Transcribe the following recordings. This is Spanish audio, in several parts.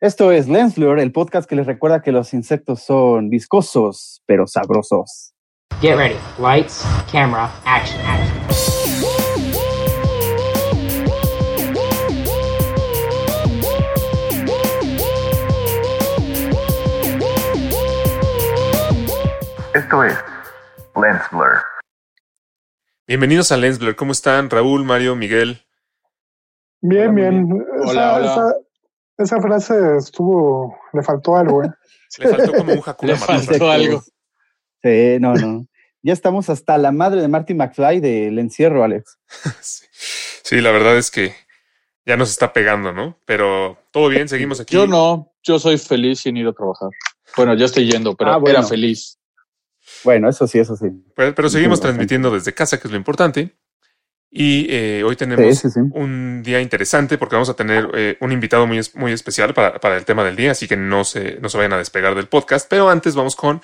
Esto es Lensblur, el podcast que les recuerda que los insectos son viscosos, pero sabrosos. Get ready. Lights, camera, action, action. Esto es Lensblur. Bienvenidos a Lensblur. ¿Cómo están? Raúl, Mario, Miguel. Bien, bien. Hola, esa, hola. Esa, esa frase estuvo, le faltó algo, ¿eh? Le faltó como un Hakuna Le faltó algo. Sí, no, no. Ya estamos hasta la madre de Marty McFly del encierro, Alex. Sí. Sí, la verdad es que ya nos está pegando, ¿no? Pero todo bien, seguimos aquí. Yo no, yo soy feliz sin ir a trabajar. Bueno, ya estoy yendo, pero Ah, bueno. era feliz. Bueno, eso sí, eso sí. Pero, pero seguimos transmitiendo desde casa, que es lo importante. Y eh, hoy tenemos Sí, sí, sí. un día interesante porque vamos a tener eh, un invitado muy, muy especial para, para el tema del día, así que no se, no se vayan a despegar del podcast. Pero antes vamos con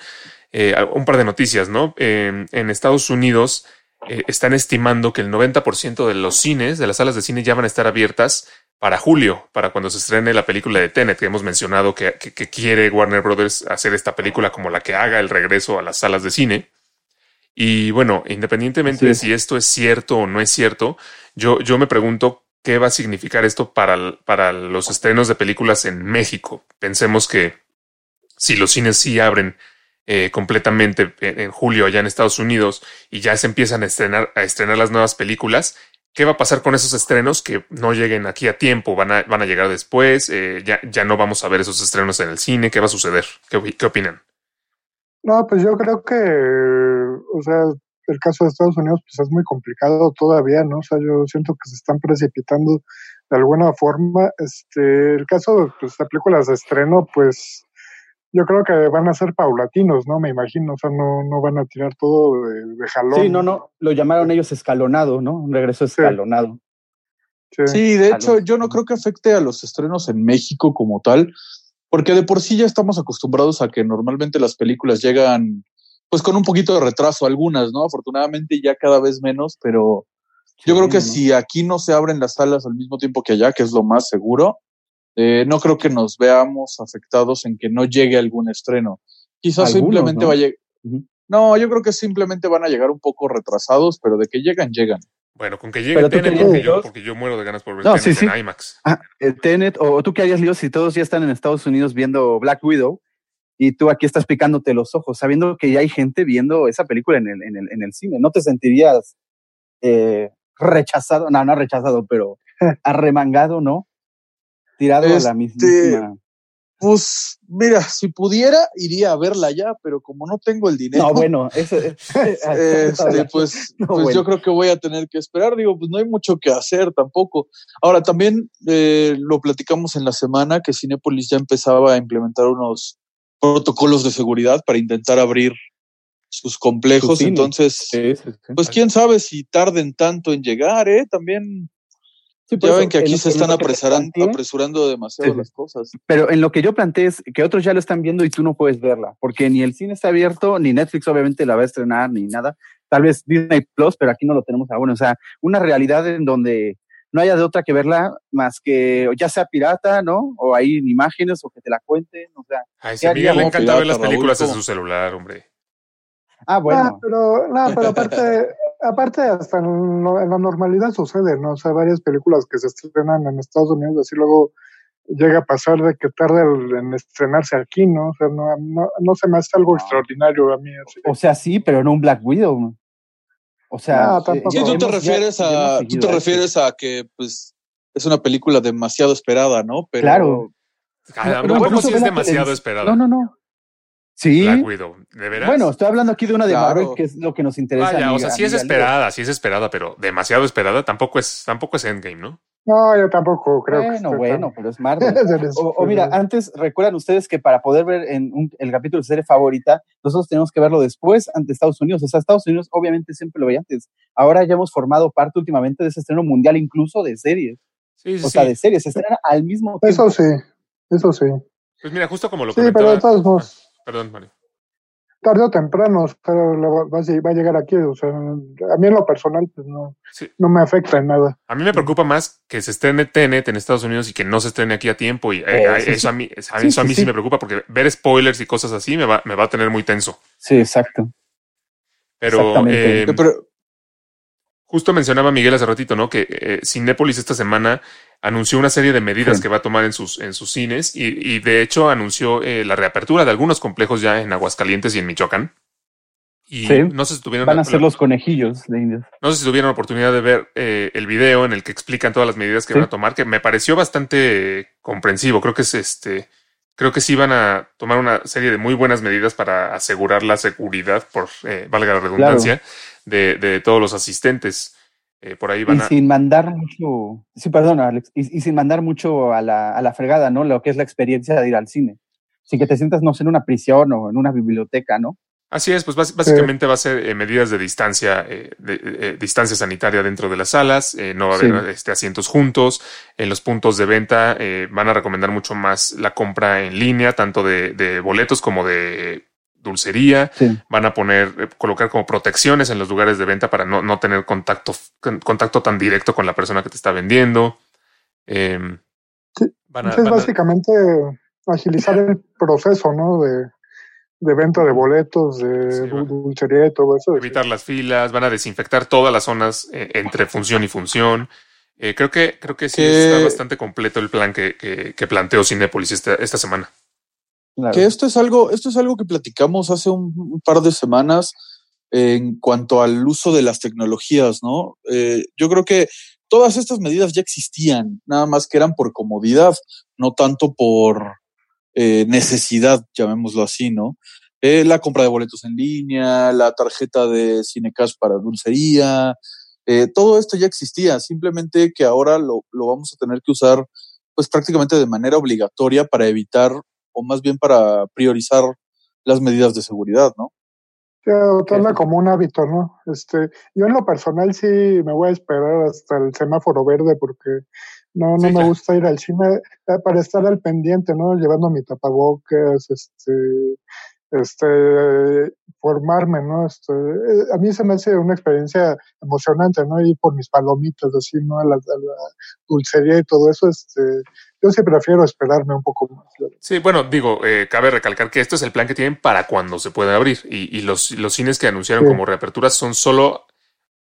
eh, un par de noticias, ¿no? Eh, en Estados Unidos eh, están estimando que el 90% de los cines, de las salas de cine, ya van a estar abiertas para julio, para cuando se estrene la película de Tenet, que hemos mencionado que, que- que quiere Warner Brothers hacer esta película como la que haga el regreso a las salas de cine. Y bueno, independientemente de si esto es cierto o no es cierto, yo, yo me pregunto qué va a significar esto para, para los estrenos de películas en México. Pensemos que si los cines sí abren eh, completamente en, julio allá en Estados Unidos y ya se empiezan a estrenar, a estrenar las nuevas películas, ¿qué va a pasar con esos estrenos que no lleguen aquí a tiempo? ¿Van a, van a llegar después? Eh, ya, ¿Ya no vamos a ver esos estrenos en el cine? ¿Qué va a suceder? ¿Qué, qué opinan? No, pues yo creo que, o sea, el caso de Estados Unidos pues es muy complicado todavía, ¿no? O sea, yo siento que se están precipitando de alguna forma. Este, el caso pues, de películas de estreno, pues yo creo que van a ser paulatinos, ¿no? Me imagino, o sea, no, no van a tirar todo de, de jalón. Sí, no, no. Lo llamaron ellos escalonado, ¿no? Un regreso escalonado. Sí. Sí, de hecho, yo no creo que afecte a los estrenos en México como tal, porque de por sí ya estamos acostumbrados a que normalmente las películas llegan pues con un poquito de retraso algunas, ¿no? Afortunadamente ya cada vez menos, pero yo creo que si aquí no se abren las salas al mismo tiempo que allá, que es lo más seguro, eh, no creo que nos veamos afectados en que no llegue algún estreno. Quizás Algunos, simplemente ¿no? vaya. Ujú. No, yo creo que simplemente van a llegar un poco retrasados, pero de que llegan, llegan. Bueno, con que llegue Pero tú Tenet, porque yo, porque yo muero de ganas por ver No, Tenet sí, en. IMAX. Ah, el Tenet, o, tú qué harías, Leo, si todos ya están en Estados Unidos viendo Black Widow y tú aquí estás picándote los ojos, sabiendo que ya hay gente viendo esa película en el, en el, en el cine. ¿No te sentirías eh, rechazado? No, no rechazado, pero arremangado, ¿no? Tirado a la Este, misma. Pues mira, si pudiera, iría a verla ya, pero como no tengo el dinero, No, bueno, eso es. este, pues, No, pues bueno. yo creo que voy a tener que esperar. Digo, pues no hay mucho que hacer tampoco. Ahora, también eh, lo platicamos en la semana que Cinépolis ya empezaba a implementar unos protocolos de seguridad para intentar abrir sus complejos. Sus. Entonces, Sí, sí, sí. pues quién sabe si tarden tanto en llegar, ¿eh? También Sí, ya eso, ven que aquí se están apresurando demasiado Sí, las cosas. Pero en lo que yo planteé es que otros ya lo están viendo y tú no puedes verla, porque ni el cine está abierto, ni Netflix obviamente la va a estrenar, ni nada. Tal vez Disney Plus, pero aquí no lo tenemos aún. O sea, una realidad en donde no haya de otra que verla más que o ya sea pirata, ¿no? O hay en imágenes o que te la cuenten. O sea, Ay, ¿Qué si a Miguel le encanta ver las Raúl? películas en su celular, hombre. ah, Ah, bueno. pero, no, pero aparte, aparte hasta en, lo- en la normalidad sucede, ¿no? O sea, varias películas que se estrenan en Estados Unidos, así luego llega a pasar de que tarda el- en estrenarse aquí, ¿no? O sea, no, no, no se me hace algo No. extraordinario a mí. Así. O sea, sí, pero no un Black Widow. O sea, No, tampoco. Sí, tú te ya- refieres ya a, tú te eso. refieres a que pues es una película demasiado esperada, ¿no? Pero Claro. Ah, ¿A No, poco incluso sí es demasiado esperada? No, no, no. Sí. Black Widow, ¿de veras? Bueno, estoy hablando aquí de una de Claro. Marvel, que es lo que nos interesa. Vaya, a o sea, sí es esperada, sí es esperada, pero demasiado esperada tampoco es, tampoco es Endgame, ¿no? No, yo tampoco creo que Bueno, esté bueno, pero es Marvel. O, o mira, antes recuerdan ustedes que para poder ver en un- el capítulo de serie favorita, nosotros tenemos que verlo después ante Estados Unidos. O sea, Estados Unidos obviamente siempre lo veía antes. Ahora ya hemos formado parte últimamente de ese estreno mundial, incluso de series. Sí, sí, O sea, sí. de series, se estrenan al mismo tiempo. Eso sí, eso sí. Pues mira, justo como lo Sí, pero de todos modos. Perdón, Mario. tarde o temprano o sea, va, a llegar aquí. O sea, a mí en lo personal, pues no, Sí. no me afecta en nada. A mí me preocupa más que se estrene Tenet en Estados Unidos y que no se estrene aquí a tiempo. Y eh, Oh, eh, sí, eso, sí. a mí, a eso a mí sí sí. me preocupa porque ver spoilers y cosas así me va, me va a tener muy tenso. Sí, exacto. Eh, Pero, justo mencionaba Miguel hace ratito, ¿no? Que eh, Cinépolis esta semana anunció una serie de medidas Sí. que va a tomar en sus, en sus cines y, y de hecho anunció eh, la reapertura de algunos complejos ya en Aguascalientes y en Michoacán. Y Sí. no sé si tuvieron Van a ser los conejillos de indios. No sé si tuvieron oportunidad de ver eh, el video en el que explican todas las medidas que Sí. van a tomar, que me pareció bastante comprensivo. Creo que es este, creo que sí van a tomar una serie de muy buenas medidas para asegurar la seguridad, por eh, valga la redundancia, de, de todos los asistentes. Eh, por ahí Y van a. sin mandar mucho, sí, perdón, Alex, y, y sin mandar mucho a la, a la fregada, ¿no? Lo que es la experiencia de ir al cine. Sin que te sientas, no sé, en una prisión o en una biblioteca, ¿no? Así es, pues bás- básicamente va a ser eh, medidas de distancia, eh, de, eh, distancia sanitaria dentro de las salas, eh, no va a haber Sí. este, asientos juntos, en los puntos de venta eh, van a recomendar mucho más la compra en línea, tanto de, de boletos como de dulcería, Sí. van a poner, eh, colocar como protecciones en los lugares de venta para no, no tener contacto, con- contacto tan directo con la persona que te está vendiendo. Sí, van a- Entonces, van a- básicamente, agilizar el proceso, ¿no? De, de venta de boletos, de Sí, dulcería y todo eso. evitar las filas, van a desinfectar todas las zonas eh, entre función y función. Eh, creo que creo que sí Que- está bastante completo el plan que, que, que planteó Cinépolis esta, esta semana. Que esto es algo, esto es algo que platicamos hace un, un par de semanas en cuanto al uso de las tecnologías, ¿no? Eh, yo creo que todas estas medidas ya existían, nada más que eran por comodidad, no tanto por eh, necesidad, llamémoslo así, ¿no? Eh, la compra de boletos en línea, la tarjeta de Cinecash para dulcería, eh, todo esto ya existía, simplemente que ahora lo, lo vamos a tener que usar pues prácticamente de manera obligatoria para evitar o más bien para priorizar las medidas de seguridad, ¿no? Adoptarla Sí, como un hábito, ¿no? Este, yo en lo personal sí me voy a esperar hasta el semáforo verde porque no, no Sí, me claro. gusta ir al cine eh, para estar al pendiente, ¿no? Llevando mi tapabocas, este, este, formarme, ¿no? Este, eh, a mí se me hace una experiencia emocionante, ¿no? Ir por mis palomitas, así, ¿no? A la, a la dulcería y todo eso, este, yo sí prefiero esperarme un poco más. Sí, bueno, digo, eh, cabe recalcar que esto es el plan que tienen para cuando se pueda abrir. Y, y los, los cines que anunciaron Sí. como reaperturas son solo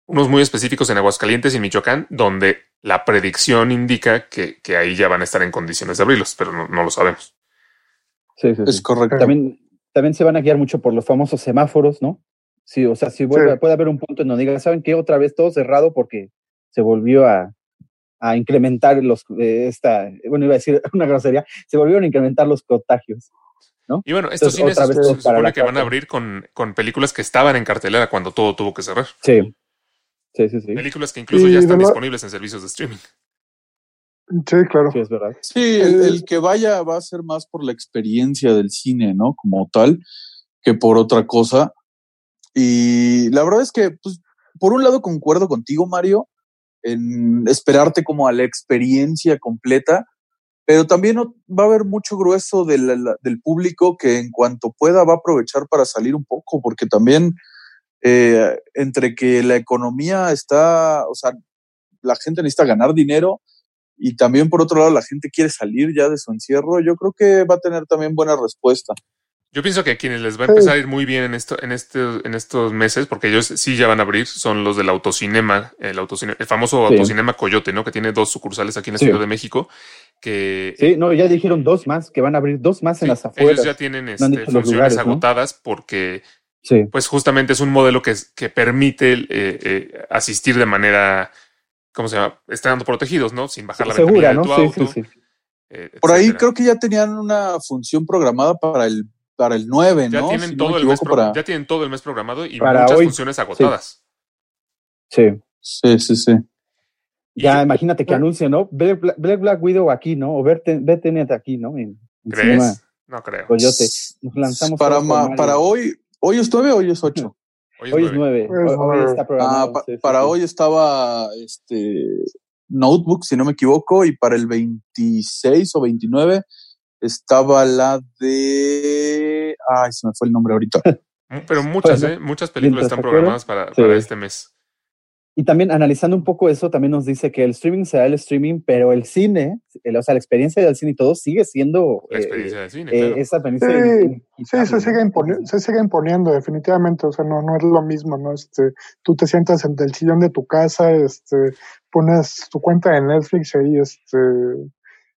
unos muy específicos en Aguascalientes y Michoacán, donde la predicción indica que, que ahí ya van a estar en condiciones de abrirlos, pero no, no lo sabemos. Sí, sí, Es correcto. También, también se van a guiar mucho por los famosos semáforos, ¿no? Sí, o sea, si vuelve, Sí. puede haber un punto en donde digan, ¿saben qué? Otra vez todo cerrado porque se volvió a, a incrementar los, eh, esta, bueno, iba a decir una grosería, se volvieron a incrementar los contagios. Y bueno, estos Entonces, cines otra vez se, supone que van a abrir con, con películas que estaban en cartelera cuando todo tuvo que cerrar. Sí. Sí, sí, sí. Películas que incluso Y ya están disponibles en servicios de streaming. Sí, claro. Sí, es verdad. Sí, el, el que vaya va a ser más por la experiencia del cine, ¿no? Como tal, que por otra cosa. Y la verdad es que, pues, por un lado concuerdo contigo, Mario, en esperarte como a la experiencia completa, pero también no- va a haber mucho grueso del público que en cuanto pueda va a aprovechar para salir un poco, porque también eh, entre que la economía está, o sea, la gente necesita ganar dinero y también por otro lado la gente quiere salir ya de su encierro, yo creo que va a tener también buena respuesta. Yo pienso que a quienes les va a empezar a ir muy bien en esto, en este, en estos meses, porque ellos sí ya van a abrir, son los del autocinema, el autocine, el famoso Sí. autocinema Coyote, ¿no? Que tiene dos sucursales aquí en la Sí. Ciudad de México, que Sí, no, ya dijeron dos más, que van a abrir dos más sí, en las afueras. ellos ya tienen No han este, dicho los funciones lugares, ¿no? agotadas porque Sí, pues justamente es un modelo que, que permite eh, eh, asistir de manera, ¿cómo se llama? Estando protegidos, ¿no? Sin bajar la segura, ventanilla ¿no? de tu Sí, auto. sí, sí. eh, Por ahí creo que ya tenían una función programada para el para el 9, ya ¿no? tienen Si no me todo el mes pro- para- ya tienen todo el mes programado y Para muchas hoy, funciones agotadas. Sí. Sí, sí, sí. Ya, imagínate que anuncie, ¿no? Black, Black Widow aquí, ¿no? O Tenet aquí, ¿no? En, en cinema ¿Crees? No creo. Coyote. Nos lanzamos para, ma- para hoy, hoy es 9 o hoy es 8. Hoy es Hoy es Ah, programado. pa- sí, sí, para sí. hoy estaba este Notebook, si no me equivoco, y para el 26 o 29 estaba la de. Ay, se me fue el nombre ahorita. Pero muchas, Bueno, ¿eh? Muchas películas están programadas para, Sí. para este mes. Y también analizando un poco eso, también nos dice que el streaming será el streaming, pero el cine, el- o sea, la experiencia del cine y todo sigue siendo La eh, experiencia del cine, eh, claro. esa experiencia. Sí, se sigue, ¿no? imponi- se sigue imponiendo definitivamente, o sea, no, no es lo mismo, ¿no? Este, tú te sientas en el sillón de tu casa, este, pones tu cuenta de Netflix ahí, este,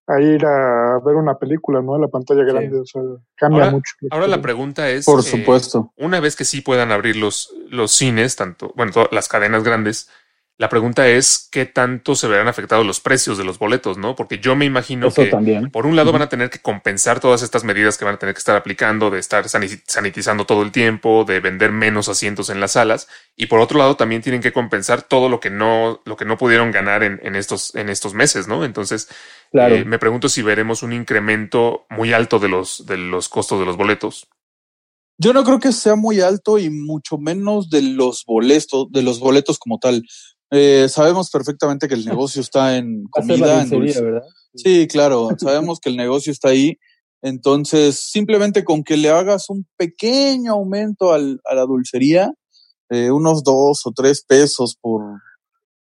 a ir a ver una película, ¿no? A la pantalla Sí. grande, o sea, cambia Ahora- mucho. Ahora la pregunta es. Por eh, supuesto. una vez que sí puedan abrir los, los cines, tanto, bueno, todas las cadenas grandes, la pregunta es qué tanto se verán afectados los precios de los boletos, ¿no? Porque yo me imagino Eso que también. por un lado van a tener que compensar todas estas medidas que van a tener que estar aplicando, de estar sani- sanitizando todo el tiempo, de vender menos asientos en las salas, y por otro lado también tienen que compensar todo lo que no, lo que no pudieron ganar en, en estos, en estos meses, ¿no? Entonces, Claro. eh, me pregunto si veremos un incremento muy alto de los, de los costos de los boletos. Yo no creo que sea muy alto y mucho menos de los boletos, de los boletos como tal. Eh, sabemos perfectamente que el negocio está en a comida, en dulce. ¿verdad? Sí, claro, sabemos que el negocio está ahí. Entonces, simplemente con que le hagas un pequeño aumento al, a la dulcería, eh, unos dos o tres pesos por,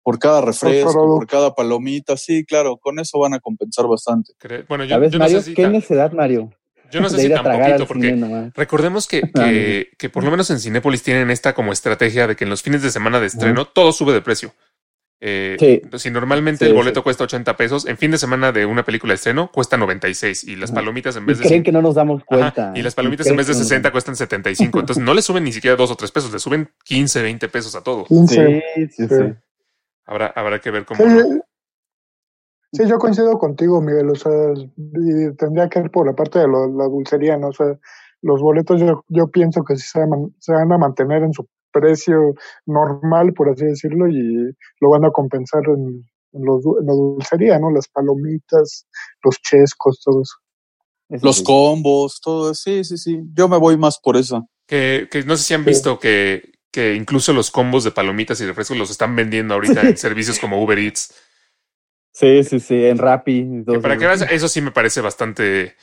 por cada refresco, por cada palomita, sí, claro, con eso van a compensar bastante. Bueno, yo, ¿Sabes, yo no Mario? sé si ¿Qué necesidad, Mario? Yo no sé de si al porque cine recordemos que, que, que por lo menos en Cinépolis tienen esta como estrategia de que en los fines de semana de estreno todo sube de precio. Eh, Sí. Si normalmente Sí, el boleto sí. cuesta 80 pesos, en fin de semana de una película de estreno cuesta 96 y las Ajá. palomitas en Y vez de creen que no nos damos Ajá, cuenta. y las palomitas Y en vez de que no nos 60 cuestan 75. Entonces no le suben ni siquiera dos o tres pesos, le suben 15, 20 pesos a todo. 15. Sí, sí, Sí. sí. Habrá, habrá que ver cómo. Sí, yo coincido contigo, Miguel. O sea, y tendría que ir por la parte de lo- la dulcería, ¿no? O sea, los boletos yo, yo pienso que sí se, van- se van a mantener en su precio normal, por así decirlo, y lo van a compensar en, en, los du- en la dulcería, ¿no? Las palomitas, los chescos, todo eso. Los sí. combos, todo, sí, sí, sí. Yo me voy más por eso. Que, que no sé si han Sí. visto que, que incluso los combos de palomitas y refrescos los están vendiendo ahorita en servicios como Uber Eats. Sí, sí, sí, en Rappi. para eso. que veas, eso sí me parece bastante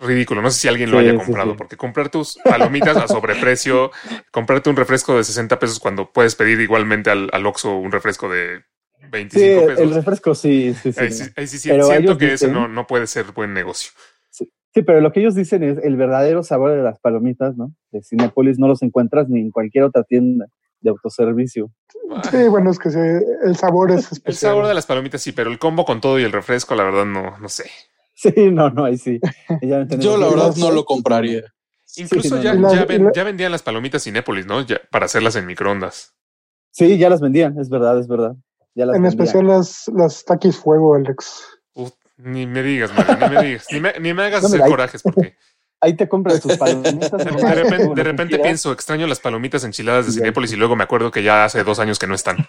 ridículo. No sé si alguien lo haya comprado, sí. porque comprar tus palomitas a sobreprecio, comprarte un refresco de 60 pesos cuando puedes pedir igualmente al, al Oxxo un refresco de 25 Sí, el, pesos. el refresco sí, sí, sí. ahí sí, ahí siento ellos que ese dicen- no, no puede ser buen negocio. Sí, pero lo que ellos dicen es el verdadero sabor de las palomitas, ¿no? De Cinépolis no los encuentras ni en cualquier otra tienda de autoservicio. Sí, bueno, es que sí, el sabor es El especial. sabor de las palomitas sí, pero el combo con todo y el refresco, la verdad, no, no sé. Sí, no, no, ahí sí. Ya Yo la verdad no lo compraría. Incluso ya, no. ya, La- ven- la- ya vendían las palomitas Cinépolis, ¿no? Ya, para hacerlas en microondas. Sí, ya las vendían, es verdad, es verdad. Ya las En vendían. especial las, las taquis fuego, Alex. Uf, ni me digas, Mario, ni me digas. Ni me, ni me hagas No, hacer mira, ahí- corajes, porque Ahí te compras tus palomitas. de, repente, de repente pienso, extraño las palomitas enchiladas de. Cinépolis y luego me acuerdo que ya hace dos años que no están.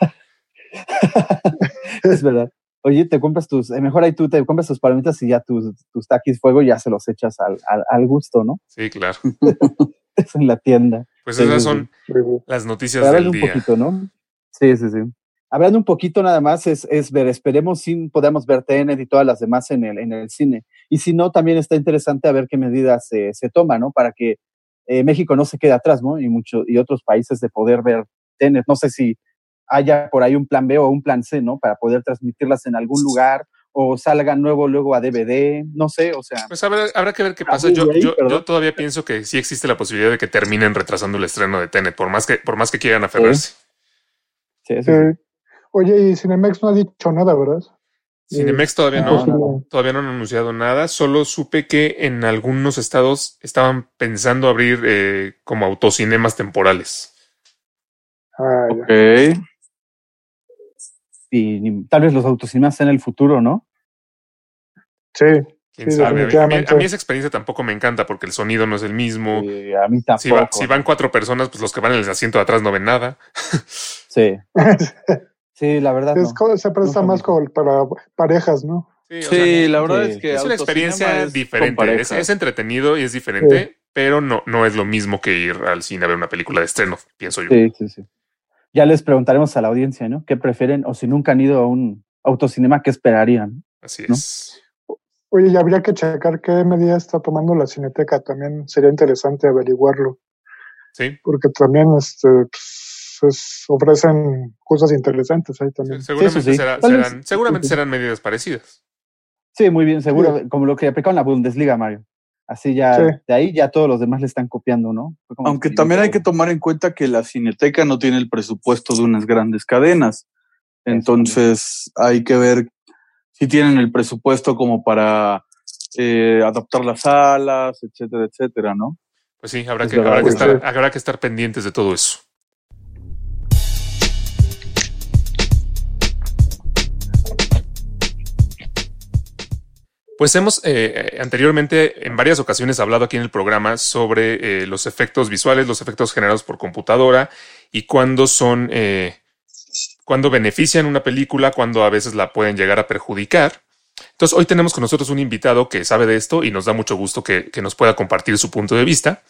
Es verdad. Oye, te compras tus, eh, mejor ahí tú te compras tus palomitas y ya tus, tus taquis fuego ya se los echas al, al, al gusto, ¿no? Sí, claro. Es en la tienda. Pues Sí, esas sí, son Sí. las noticias Pero del hablando un día. poquito, ¿no? Sí, sí, sí. Hablando un poquito nada más, es, es ver, esperemos si podemos ver TNT y todas las demás en el, en el cine. Y si no, también está interesante a ver qué medidas se, se toman, ¿no? Para que eh, México no se quede atrás, ¿no? Y, mucho, y otros países de poder ver TNT. No sé si haya por ahí un plan B o un plan C, ¿no? Para poder transmitirlas en algún lugar o salgan nuevo luego a DVD, no sé, o sea. Pues habrá, habrá que ver qué Ah, pasa. Yo, ahí, yo, todavía pienso que sí existe la posibilidad de que terminen retrasando el estreno de Tenet, por más que, por más que quieran aferrarse. Sí, Sí. sí. Oye, y Cinemex no ha dicho nada, ¿verdad? Cinemex todavía no, todavía no han anunciado nada. Solo supe que en algunos estados estaban pensando abrir eh, como autocinemas temporales. Ah, ya. Ok. Y tal vez los autocinemas en el futuro, ¿no? Sí, ¿Quién Sí, sabe? A mí- A esa experiencia tampoco me encanta porque el sonido no es el mismo. A mí tampoco. Si, va- si van cuatro personas, pues los que van en el asiento de atrás no ven nada. Sí, sí, la verdad. es no. como- se presta No, más no. como para parejas, ¿no? Sí, o Sí, sea, la verdad sí. es que es una experiencia es diferente. Es, entretenido y es diferente, pero no, no es lo mismo que ir al cine a ver una película de estreno, pienso yo. Sí, sí, sí. Ya les preguntaremos a la audiencia, ¿no? ¿Qué prefieren? O si nunca han ido a un autocinema, ¿qué esperarían? Así ¿no? es. Oye, y habría que checar qué medida está tomando la Cineteca. También sería interesante averiguarlo. Sí. porque también este, pues, es- ofrecen cosas interesantes ahí también. Seguramente, sí. será- Tal vez- serán, seguramente serán medidas parecidas. Sí, muy bien, seguro, como lo que aplicaron en la Bundesliga, Mario. Así ya, Sí. de ahí ya todos los demás le están copiando, ¿no? Aunque que- también hay que tomar en cuenta que la Cineteca no tiene el presupuesto de unas grandes cadenas. Entonces hay que ver si tienen el presupuesto como para eh, adaptar las salas, etcétera, etcétera, ¿no? Pues sí, habrá Es que, habrá, que pues, estar, sí. habrá que estar pendientes de todo eso. Pues hemos eh, anteriormente en varias ocasiones hablado aquí en el programa sobre eh, los efectos visuales, los efectos generados por computadora y cuándo son, eh, cuándo benefician una película, cuándo a veces la pueden llegar a perjudicar. Entonces hoy tenemos con nosotros un invitado que sabe de esto y nos da mucho gusto que, que nos pueda compartir su punto de vista.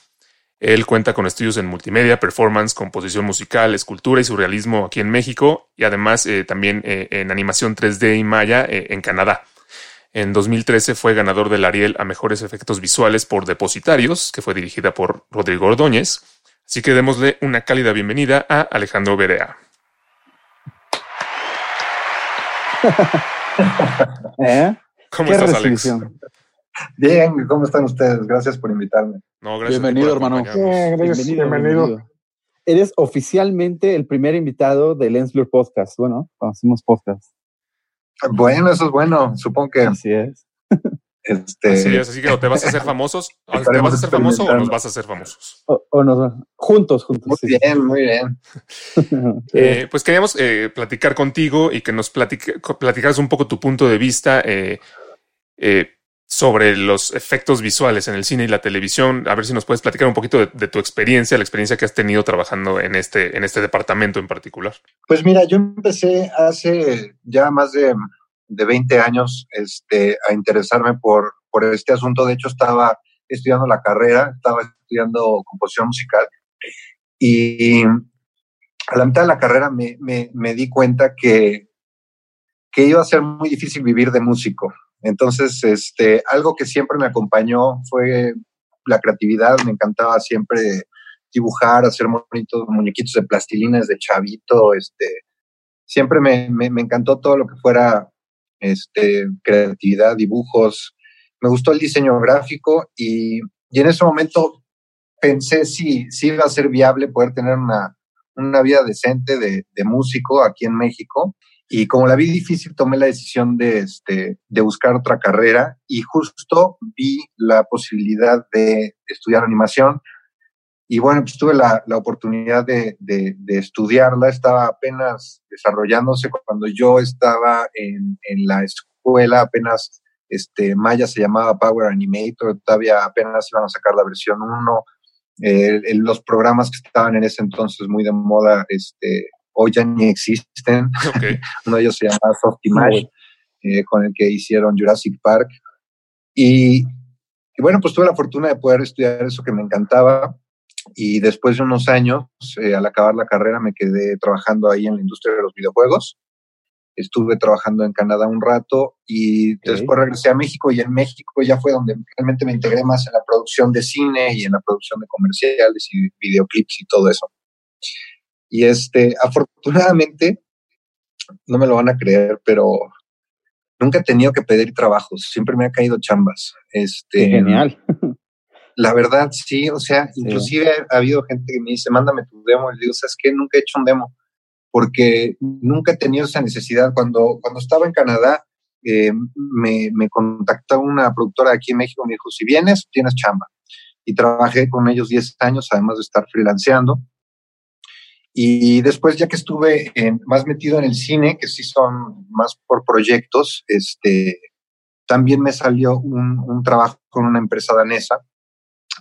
Él cuenta con estudios en multimedia, performance, composición musical, escultura y surrealismo aquí en México y además eh, también eh, en animación 3D y Maya eh, en Canadá. En 2013 fue ganador del Ariel a mejores efectos visuales por Depositarios, que fue dirigida por Rodrigo Ordóñez. Así que démosle una cálida bienvenida a Alejandro Berea. ¿Eh? ¿Cómo Qué estás, Alex? Bien, ¿cómo están ustedes? Gracias por invitarme. No, gracias Bienvenido, por hermano. Eh, gracias, bienvenido. Eres oficialmente el primer invitado del Lens Blur Podcast. Bueno, cuando hacemos podcast. Bueno, eso es bueno. Supongo que Así es. este, Así es, así que o te vas a hacer famosos, o te vas a hacer famoso o nos vas a hacer famosos. O, o nos- juntos, juntos. muy sí. bien, muy bien. Eh, pues queríamos eh, platicar contigo y que nos platica- platicaras un poco tu punto de vista eh, eh, sobre los efectos visuales en el cine y la televisión. A ver si nos puedes platicar un poquito de, tu experiencia, la experiencia que has tenido trabajando en este, en este departamento en particular. Pues mira, yo empecé hace ya más de, de 20 años este, a interesarme por, por este asunto. De hecho, estaba estudiando la carrera, estaba estudiando composición musical y a la mitad de la carrera me, me, me di cuenta que, que iba a ser muy difícil vivir de músico. Entonces, este, algo que siempre me acompañó fue la creatividad. Me encantaba siempre dibujar, hacer monitos, muñequitos de plastilina desde chavito. Este, siempre me, me, me encantó todo lo que fuera este, creatividad, dibujos. Me gustó el diseño gráfico y, y en ese momento pensé si, si iba a ser viable poder tener una, una vida decente de, de músico aquí en México. Y como la vi difícil, tomé la decisión de, este, de buscar otra carrera y justo vi la posibilidad de estudiar animación. Y bueno, pues tuve la, la oportunidad de, de, de, estudiarla. Estaba apenas desarrollándose cuando yo estaba en, en la escuela, apenas este, Maya se llamaba Power Animator, todavía apenas iban a sacar la versión 1. Eh, los programas que estaban en ese entonces muy de moda, este, hoy ya ni existen. Okay. Uno de ellos se llama Softimage, eh, con el que hicieron Jurassic Park. Y, y, bueno, pues tuve la fortuna de poder estudiar eso que me encantaba. Y después de unos años, eh, al acabar la carrera, me quedé trabajando ahí en la industria de los videojuegos. Estuve trabajando en Canadá un rato y okay. después regresé a México y en México ya fue donde realmente me integré más en la producción de cine y en la producción de comerciales y videoclips y todo eso. Y este, afortunadamente, no me lo van a creer, pero nunca he tenido que pedir trabajos, siempre me ha caído chambas. Este, Genial. La verdad, sí, o sea, sí. inclusive ha habido gente que me dice, mándame tu demo, y le digo, ¿sabes qué? Nunca he hecho un demo, porque nunca he tenido esa necesidad. Cuando, cuando estaba en Canadá, eh, me, me contactó una productora aquí en México, me dijo, si vienes, tienes chamba. Y trabajé con ellos 10 años, además de estar freelanceando. Y después, ya que estuve más metido en el cine, que sí son más por proyectos, este, también me salió un, un trabajo con una empresa danesa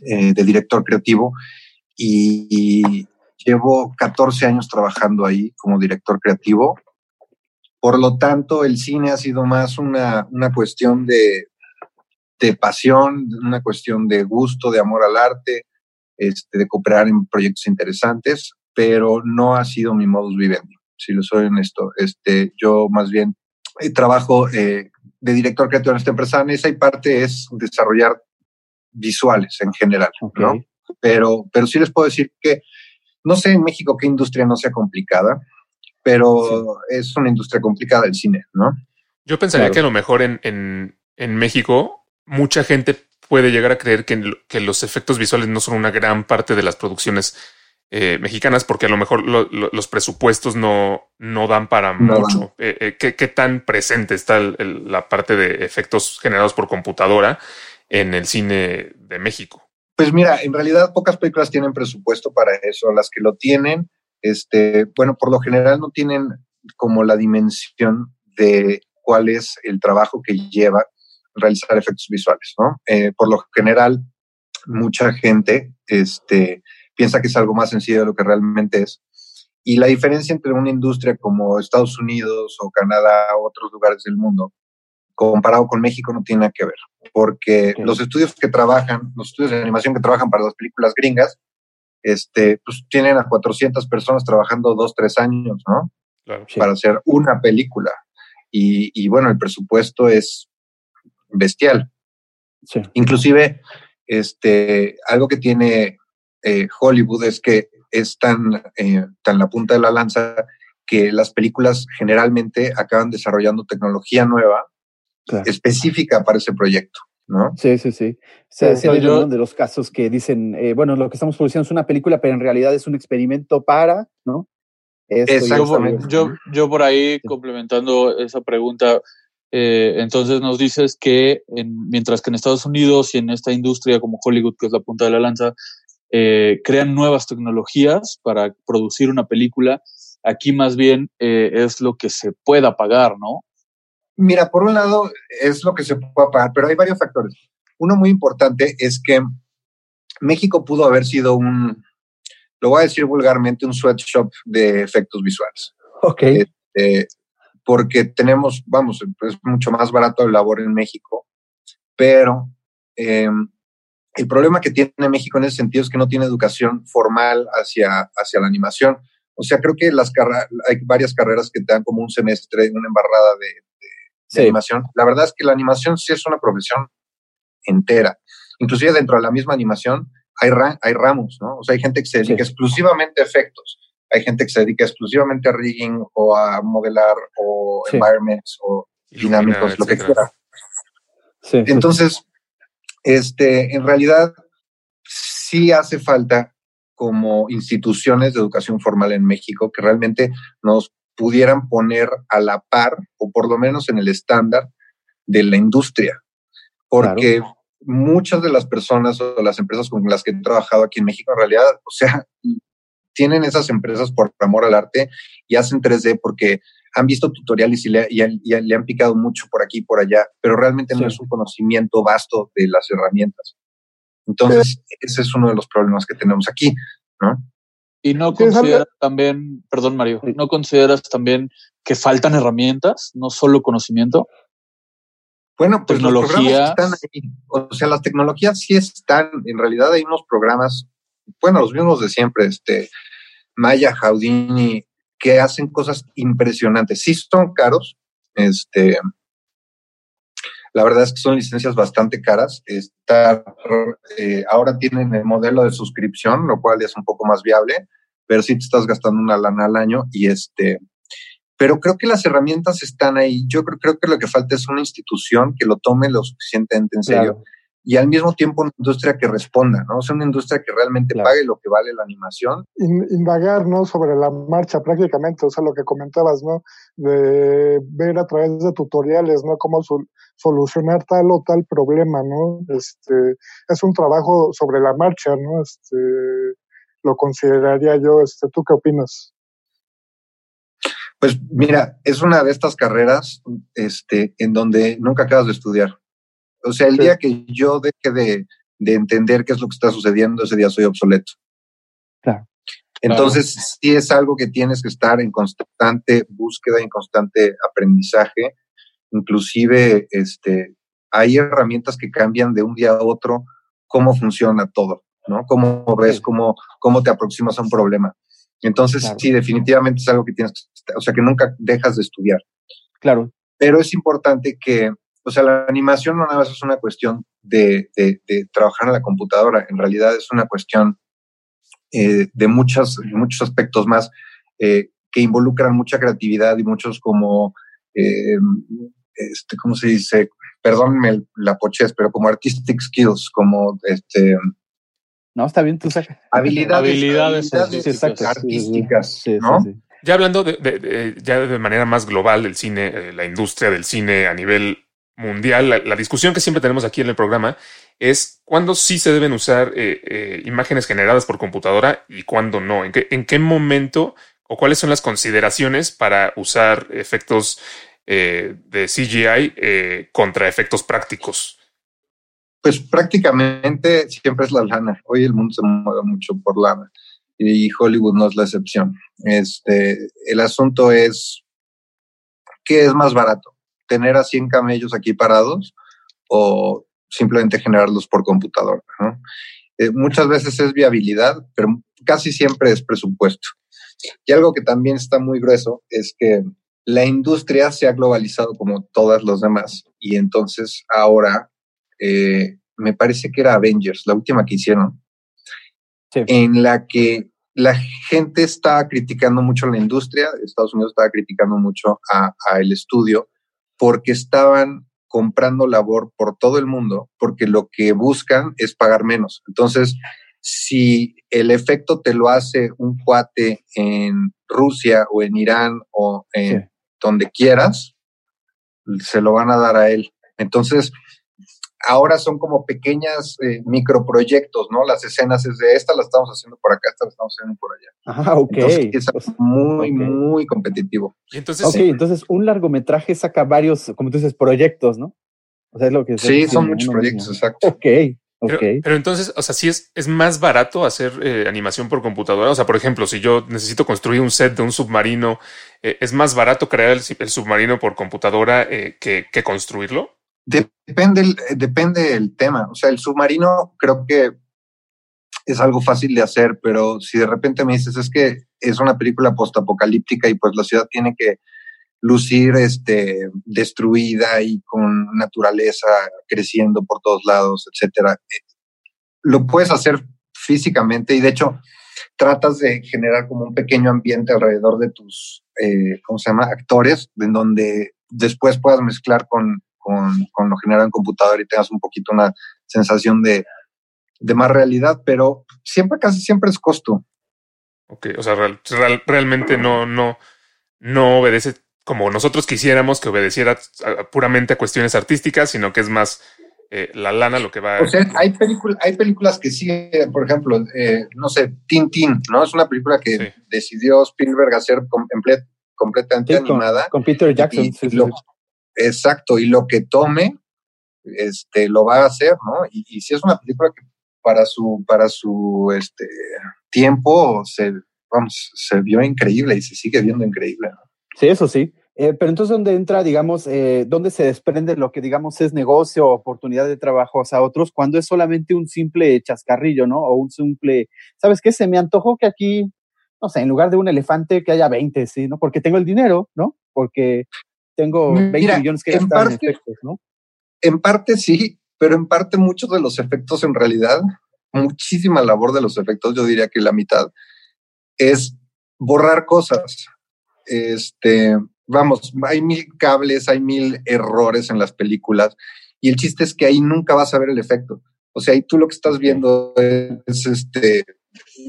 eh, de director creativo y, y, llevo 14 años trabajando ahí como director creativo. Por lo tanto, el cine ha sido más una, una cuestión de, de pasión, una cuestión de gusto, de amor al arte, este, de cooperar en proyectos interesantes pero no ha sido mi modus vivendi, si lo soy honesto. Este, yo más bien eh, trabajo eh, de director creativo en esta empresa. Esa y parte es desarrollar visuales en general, okay. ¿no? Pero, pero sí les puedo decir que no sé en México qué industria no sea complicada, pero es una industria complicada el cine, ¿no? Yo pensaría Claro. que a lo mejor en, en, en México mucha gente puede llegar a creer que, que los efectos visuales no son una gran parte de las producciones eh, mexicanas porque a lo mejor lo- lo- los presupuestos no, no dan para No mucho. Eh, eh, ¿qué, qué tan presente está el- el- la parte de efectos generados por computadora en el cine de México? Pues mira, en realidad pocas películas tienen presupuesto para eso. Las que lo tienen, este, bueno, por lo general no tienen como la dimensión de cuál es el trabajo que lleva realizar efectos visuales, ¿no? Eh, por lo general, mucha gente, este, piensa que es algo más sencillo de lo que realmente es. Y la diferencia entre una industria como Estados Unidos o Canadá o otros lugares del mundo, comparado con México, no tiene nada que ver. Porque los estudios que trabajan, los estudios de animación que trabajan para las películas gringas, este, pues tienen a 400 personas trabajando dos, tres años, ¿no? Claro. Sí. Para hacer una película. Y, y bueno, el presupuesto es bestial. Sí. Inclusive, este, algo que tiene eh, Hollywood es que es tan, eh, tan la punta de la lanza que las películas generalmente acaban desarrollando tecnología nueva Claro. específica para ese proyecto, ¿no? Sí, sí, sí. Se, Sí, se ha oído, yo- ¿no? de los casos que dicen, eh, bueno, lo que estamos produciendo es una película, pero en realidad es un experimento para, ¿no? Esto Yo, yo por ahí, Sí. complementando esa pregunta, eh, entonces nos dices que en- mientras que en Estados Unidos y en esta industria como Hollywood, que es la punta de la lanza, eh, crean nuevas tecnologías para producir una película, aquí más bien eh, es lo que se pueda pagar, ¿no? Mira, por un lado es lo que se puede pagar, pero hay varios factores. Uno muy importante es que México pudo haber sido un, lo voy a decir vulgarmente, un sweatshop de efectos visuales. Ok. Eh, porque tenemos, vamos, es mucho más barato el labor en México, pero eh, el problema que tiene México en ese sentido es que no tiene educación formal hacia, hacia la animación. O sea, creo que las carreras, hay varias carreras que te dan como un semestre, una embarrada de, de Sí. animación. La verdad es que la animación sí es una profesión entera. Inclusive dentro de la misma animación hay, ra- hay ramos, ¿no? O sea, hay gente que se dedica Sí. exclusivamente a efectos. Hay gente que se dedica exclusivamente a rigging o a modelar o Sí. environments o dinámicos, lo que quiera. Sí, sí, Entonces, este, en realidad, sí hace falta como instituciones de educación formal en México que realmente nos pudieran poner a la par o por lo menos en el estándar de la industria. Porque muchas de las personas o las empresas con las que he trabajado aquí en México, en realidad, o sea, tienen esas empresas por amor al arte y hacen 3D porque han visto tutoriales y le, y han- y le han picado mucho por aquí y por allá, pero realmente no es un conocimiento vasto de las herramientas. Entonces, ese es uno de los problemas que tenemos aquí, ¿no? Y no consideras también, perdón Mario, Sí. no consideras también que faltan herramientas, no solo conocimiento. Bueno, pues programas están ahí. O sea, las tecnologías sí están. En realidad hay unos programas, bueno, los mismos de siempre, este, Maya, Houdini, que hacen cosas impresionantes. Sí son caros, este, la verdad es que son licencias bastante caras. Eh, ahora tienen el modelo de suscripción, lo cual es un poco más viable, pero sí te estás gastando una lana al año y este, pero creo que las herramientas están ahí. Yo creo, creo que lo que falta es una institución que lo tome lo suficientemente en serio. Y al mismo tiempo una industria que responda, ¿no? O sea, una industria que realmente Claro. pague lo que vale la animación. in- indagar, ¿no? Sobre la marcha prácticamente, o sea, lo que comentabas, ¿no? De ver a través de tutoriales, ¿no? Cómo sol- solucionar tal o tal problema, ¿no? Este, es un trabajo sobre la marcha, ¿no? Este, lo consideraría yo, este, ¿tú qué opinas? Pues mira, es una de estas carreras este, en donde nunca acabas de estudiar. O sea, el Sí. día que yo deje de, de entender qué es lo que está sucediendo, ese día soy obsoleto. Claro. Entonces, sí es algo que tienes que estar en constante búsqueda, en constante aprendizaje. Inclusive, este, hay herramientas que cambian de un día a otro cómo funciona todo, ¿no? Cómo ves, Sí. cómo, cómo te aproximas a un problema. Entonces, Claro. sí, definitivamente es algo que tienes que, o sea, que nunca dejas de estudiar. Claro. Pero es importante que, o sea, la animación no nada más es una cuestión de, de, de trabajar en la computadora. En realidad es una cuestión eh, de muchas, muchos aspectos más eh, que involucran mucha creatividad y muchos como, eh, este, ¿cómo se dice? Perdónenme la pochez, pero como artistic skills, como este, No, está bien, tú sacas. habilidades, Habilidades habilidades Sí, exacto. artísticas, Sí, sí, ¿no? sí. Ya hablando de, de- de- ya de manera más global del cine, eh, la industria del cine a nivel mundial, la, discusión que siempre tenemos aquí en el programa es cuándo sí se deben usar eh, eh, imágenes generadas por computadora y cuándo no. ¿En qué, en qué momento o cuáles son las consideraciones para usar efectos eh, de CGI contra efectos prácticos? Pues prácticamente siempre es la lana. Hoy el mundo se mueve mucho por lana y Hollywood no es la excepción. Este, el asunto es qué es más barato, tener a 100 camellos aquí parados o simplemente generarlos por computadora. ¿no? Eh, muchas veces es viabilidad, pero casi siempre es presupuesto. Y algo que también está muy grueso es que la industria se ha globalizado como todas los demás y entonces ahora eh, me parece que era Avengers, la última que hicieron, Sí. en la que la gente estaba criticando mucho a la industria, Estados Unidos estaba criticando mucho a, a el estudio, porque estaban comprando labor por todo el mundo, porque lo que buscan es pagar menos. Entonces, si el efecto te lo hace un cuate en Rusia o en Irán o en Sí. donde quieras, se lo van a dar a él. Entonces, ahora son como pequeñas eh, microproyectos, ¿no? Las escenas es de esta la estamos haciendo por acá, esta la estamos haciendo por allá. Ah, ok. Entonces, es sea, muy, muy competitivo. Entonces, ok, entonces un largometraje saca varios, como tú dices, proyectos, ¿no? O sea, es lo que Sí, son muchos proyectos, mismo. exacto. Ok, ok. Pero, pero entonces, o sea, sí es, es más barato hacer eh, animación por computadora. O sea, por ejemplo, si yo necesito construir un set de un submarino, eh, ¿es más barato crear el, el submarino por computadora eh, que, que construirlo? Depende el, eh, depende el tema. O sea, el submarino creo que es algo fácil de hacer, pero si de repente me dices es que es una película postapocalíptica y pues la ciudad tiene que lucir este destruida y con naturaleza creciendo por todos lados, etcétera. eh, Lo puedes hacer físicamente y de hecho tratas de generar como un pequeño ambiente alrededor de tus, eh, ¿cómo se llama? Actores, en donde después puedas mezclar con, con, con lo generado en computador y tengas un poquito una sensación de, de más realidad, pero siempre, casi siempre es costo. Ok, o sea, real- real- realmente no, no, no obedece como nosotros quisiéramos que obedeciera a- a- puramente a cuestiones artísticas, sino que es más eh, la lana lo que va. O sea, hay, película, hay películas que sí, por ejemplo, eh, no sé, Tintín, ¿no? Es una película que Sí. decidió Spielberg hacer comple- completamente Sí, con, animada. con Peter Jackson. Y- sí, y sí, lo- sí. Exacto, y lo que tome, este, lo va a hacer, ¿no? Y, si es una película que para su, para su este, tiempo se, vamos, se vio increíble y se sigue viendo increíble. Sí, eso sí. Eh, pero entonces, ¿dónde entra, digamos, eh, dónde se desprende lo que, digamos, es negocio o oportunidad de trabajo a otros cuando es solamente un simple chascarrillo, ¿no? O un simple, ¿sabes qué? Se me antojó que aquí, no sé, en lugar de un elefante que haya 20, ¿sí? ¿No? Porque tengo el dinero, ¿no? Porque tengo 20 Mira, millones que en gastar en parte- efectos, ¿no? En parte sí, pero en parte muchos de los efectos en realidad, muchísima labor de los efectos, yo diría que la mitad, es borrar cosas. Este, vamos, hay mil cables, hay mil errores en las películas y el chiste es que ahí nunca vas a ver el efecto. O sea, ahí tú lo que estás viendo es este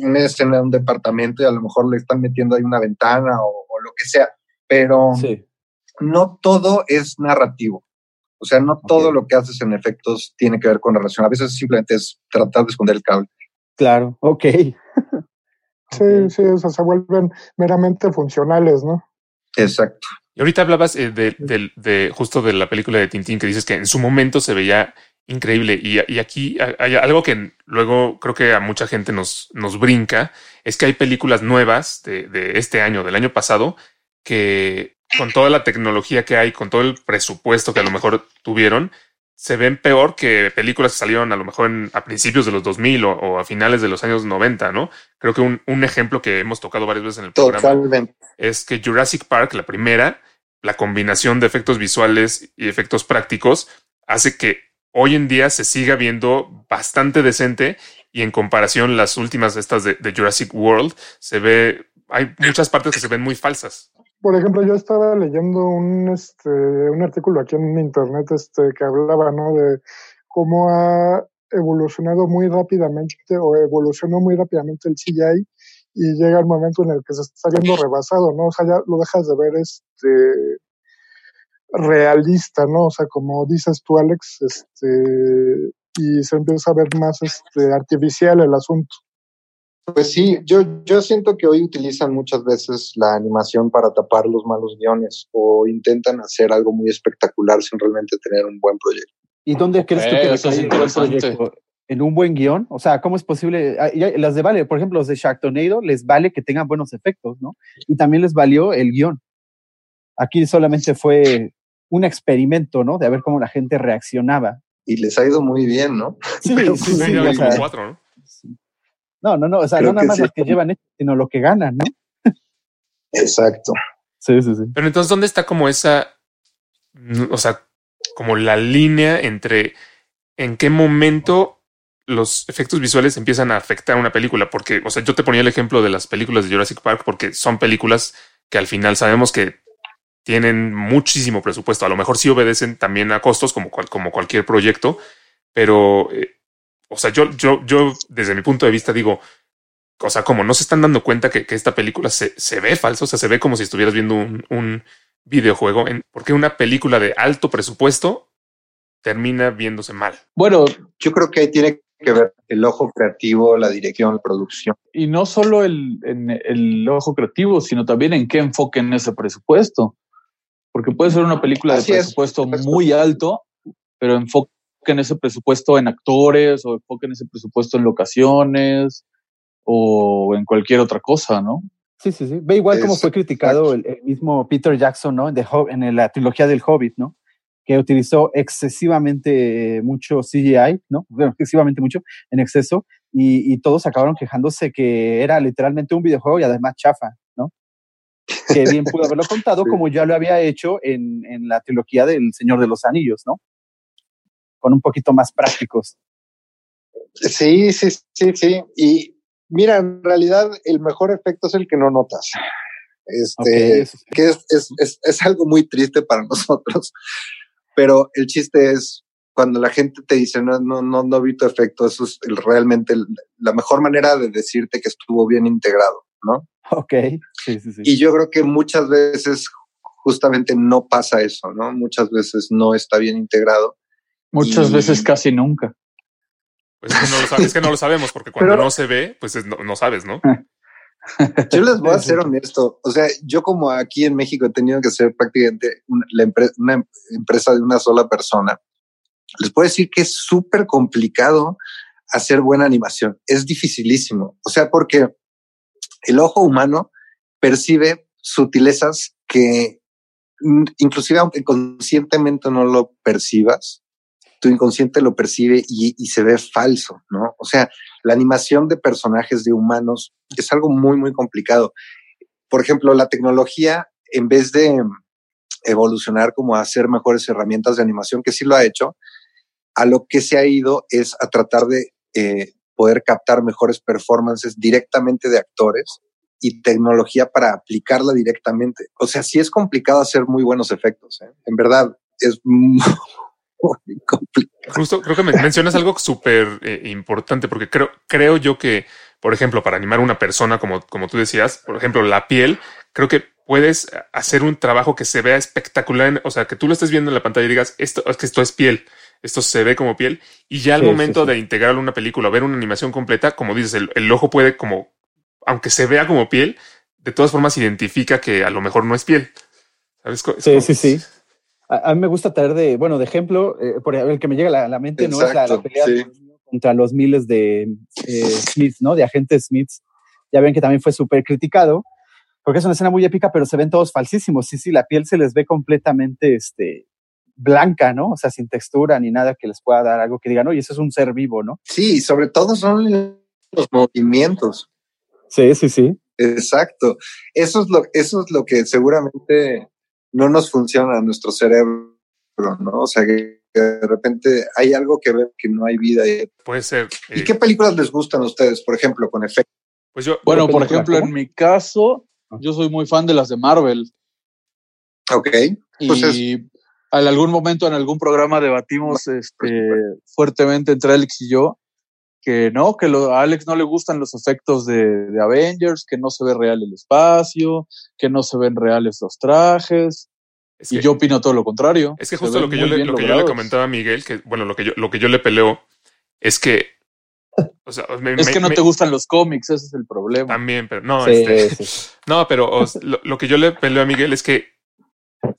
una escena de un departamento y a lo mejor le están metiendo ahí una ventana o, o lo que sea, pero Sí. No todo es narrativo. O sea, no todo lo que haces en efectos tiene que ver con narración. A veces simplemente es tratar de esconder el cable. Claro, ok. Sí, sí, o sea, se vuelven meramente funcionales, ¿no? Exacto. Y ahorita hablabas eh, de, del- de- justo de la película de Tintín que dices que en su momento se veía increíble. Y, y aquí hay- hay algo que luego creo que a mucha gente nos, nos brinca, es que hay películas nuevas de, de este año, del año pasado, que con toda la tecnología que hay, con todo el presupuesto que a lo mejor tuvieron, se ven peor que películas que salieron a lo mejor en- a principios de los 2000 o, o a finales de los años 90, ¿no? Creo que un, un ejemplo que hemos tocado varias veces en el programa Totalmente. es que Jurassic Park, la primera, la combinación de efectos visuales y efectos prácticos hace que hoy en día se siga viendo bastante decente y en comparación las últimas de estas de, de Jurassic World se ve, hay muchas partes que se ven muy falsas. Por ejemplo, yo estaba leyendo un, este, un artículo aquí en internet este, que hablaba ¿no? de cómo ha evolucionado muy rápidamente o evolucionó muy rápidamente el CGI y llega el momento en el que se está viendo rebasado, ¿no? O sea, ya lo dejas de ver este realista, ¿no? O sea, como dices tú, Alex, este y se empieza a ver más este artificial el asunto. Pues sí, yo, yo siento que hoy utilizan muchas veces la animación para tapar los malos guiones o intentan hacer algo muy espectacular sin realmente tener un buen proyecto. ¿Y dónde crees tú que eso es interesante. proyecto? ¿En un buen guion? O sea, ¿cómo es posible? Ah, Las de Vale, por ejemplo, los de Sharktonado, les vale que tengan buenos efectos, ¿no? Y también les valió el guion. Aquí solamente fue un experimento, ¿no? De a ver cómo la gente reaccionaba. Y les ha ido muy bien, ¿no? Sí, Pero sí, pues sí, Sí, ya o sea, cuatro, ¿no? No, no, no, o sea, Creo no nada más sí. las que llevan esto, sino lo que ganan, ¿no? Exacto. Sí, sí, sí. Pero entonces, ¿dónde está como esa, o sea, como la línea entre en qué momento los efectos visuales empiezan a afectar una película? Porque, o sea, yo te ponía el ejemplo de las películas de Jurassic Park porque son películas que al final sabemos que tienen muchísimo presupuesto. A lo mejor sí obedecen también a costos como, cual- como cualquier proyecto, pero, eh, o sea, yo, yo, yo desde mi punto de vista digo, o sea, como no se están dando cuenta que, que esta película se, se ve falsa, o sea, se ve como si estuvieras viendo un, un videojuego, en, porque una película de alto presupuesto termina viéndose mal. Bueno, Yo creo que ahí tiene que ver el ojo creativo, la dirección, la producción. y no solo el, en el ojo creativo, sino también en qué enfoquen ese presupuesto. Porque puede ser una película Así de es, presupuesto muy alto, pero enfoquen ese presupuesto en actores o enfoquen ese presupuesto en locaciones o en cualquier otra cosa, ¿no? Sí, sí, sí. Ve igual como fue criticado el, el mismo Peter Jackson, ¿no? En, The Hob- en la trilogía del Hobbit, ¿no? Que utilizó excesivamente mucho CGI, ¿no? Bueno, excesivamente mucho, en exceso, y, y todos acabaron quejándose que era literalmente un videojuego y además chafa, ¿no? Que bien pudo haberlo contado Sí. como ya lo había hecho en, en la trilogía del Señor de los Anillos, ¿no? Con un poquito más prácticos. Sí, sí, sí, sí. Y mira, en realidad el mejor efecto es el que no notas. Este, que es, es, es, es algo muy triste para nosotros. Pero el chiste es cuando la gente te dice, no, no, no, no vi tu efecto, eso es el- realmente el- la mejor manera de decirte que estuvo bien integrado, ¿no? Ok, sí, sí, sí. Y yo creo que muchas veces justamente no pasa eso, ¿no? Muchas veces no está bien integrado. Muchas Y- veces casi nunca. Pues es que no lo, sabes, es que no lo sabemos, porque cuando Pero- no se ve, pues es- no, no sabes, ¿no? Yo les voy a ser honesto. O sea, yo como aquí en México he tenido que ser prácticamente una, la empre- una em- empresa de una sola persona. Les puedo decir que es súper complicado hacer buena animación. Es dificilísimo. O sea, porque el ojo humano percibe sutilezas que inclusive aunque conscientemente no lo percibas, tu inconsciente lo percibe y, se ve falso, ¿no? O sea, la animación de personajes de humanos es algo muy, muy complicado. Por ejemplo, la tecnología, en vez de evolucionar como a hacer mejores herramientas de animación, que sí lo ha hecho, a lo que se ha ido es a tratar de eh, poder captar mejores performances directamente de actores y tecnología para aplicarla directamente. O sea, sí es complicado hacer muy buenos efectos. ¿eh? En verdad, es muy complicado. Justo creo que me mencionas algo súper eh, importante, porque creo, creo yo que, por ejemplo, para animar a una persona, como, como tú decías, por ejemplo, la piel, creo que puedes hacer un trabajo que se vea espectacular, en- o sea, que tú lo estés viendo en la pantalla y digas, esto es que esto es piel, esto se ve como piel, y ya al Sí, momento sí. de integrarlo en una película, ver una animación completa, como dices, el, el ojo puede como, aunque se vea como piel, de todas formas identifica que a lo mejor no es piel. ¿Sabes? Es Sí, como- sí, sí. A, a mí me gusta traer de, bueno, de ejemplo, eh, por el que me llega a la, la mente, ¿no? Es la, la pelea sí. contra los miles de eh, Smiths, ¿no? De agentes Smiths. Ya ven que también fue súper criticado, porque es una escena muy épica, pero se ven todos falsísimos. Sí, sí, la piel se les ve completamente este, blanca, ¿no? O sea, sin textura ni nada que les pueda dar algo que digan, oye, eso es un ser vivo, ¿no? Sí, sobre todo son los movimientos. Sí, sí, sí. Exacto. Eso es lo, eso es lo que seguramente no nos funciona a nuestro cerebro, ¿no? O sea, que de repente hay algo que ver que no hay vida. ¿Y, Puede ser. ¿Y eh, qué películas les gustan a ustedes, por ejemplo, con efecto? Pues yo, Bueno, por ejemplo, ¿cómo? en mi caso, yo soy muy fan de las de Marvel. Ok, pues es- y en algún momento en algún programa debatimos este, fuertemente entre Alex y yo que no, que lo- a Alex no le gustan los efectos de, de Avengers, que no se ve real el espacio, que no se ven reales los trajes. es Y que- yo opino todo lo contrario. Es que justo lo que, yo le, lo que yo le comentaba a Miguel, que bueno, lo que yo, lo que yo le peleo es que. O sea, me- Es que no me- te gustan los cómics, ese es el problema. También, pero no, Sí, este, sí. no, pero lo, lo que yo le peleo a Miguel es que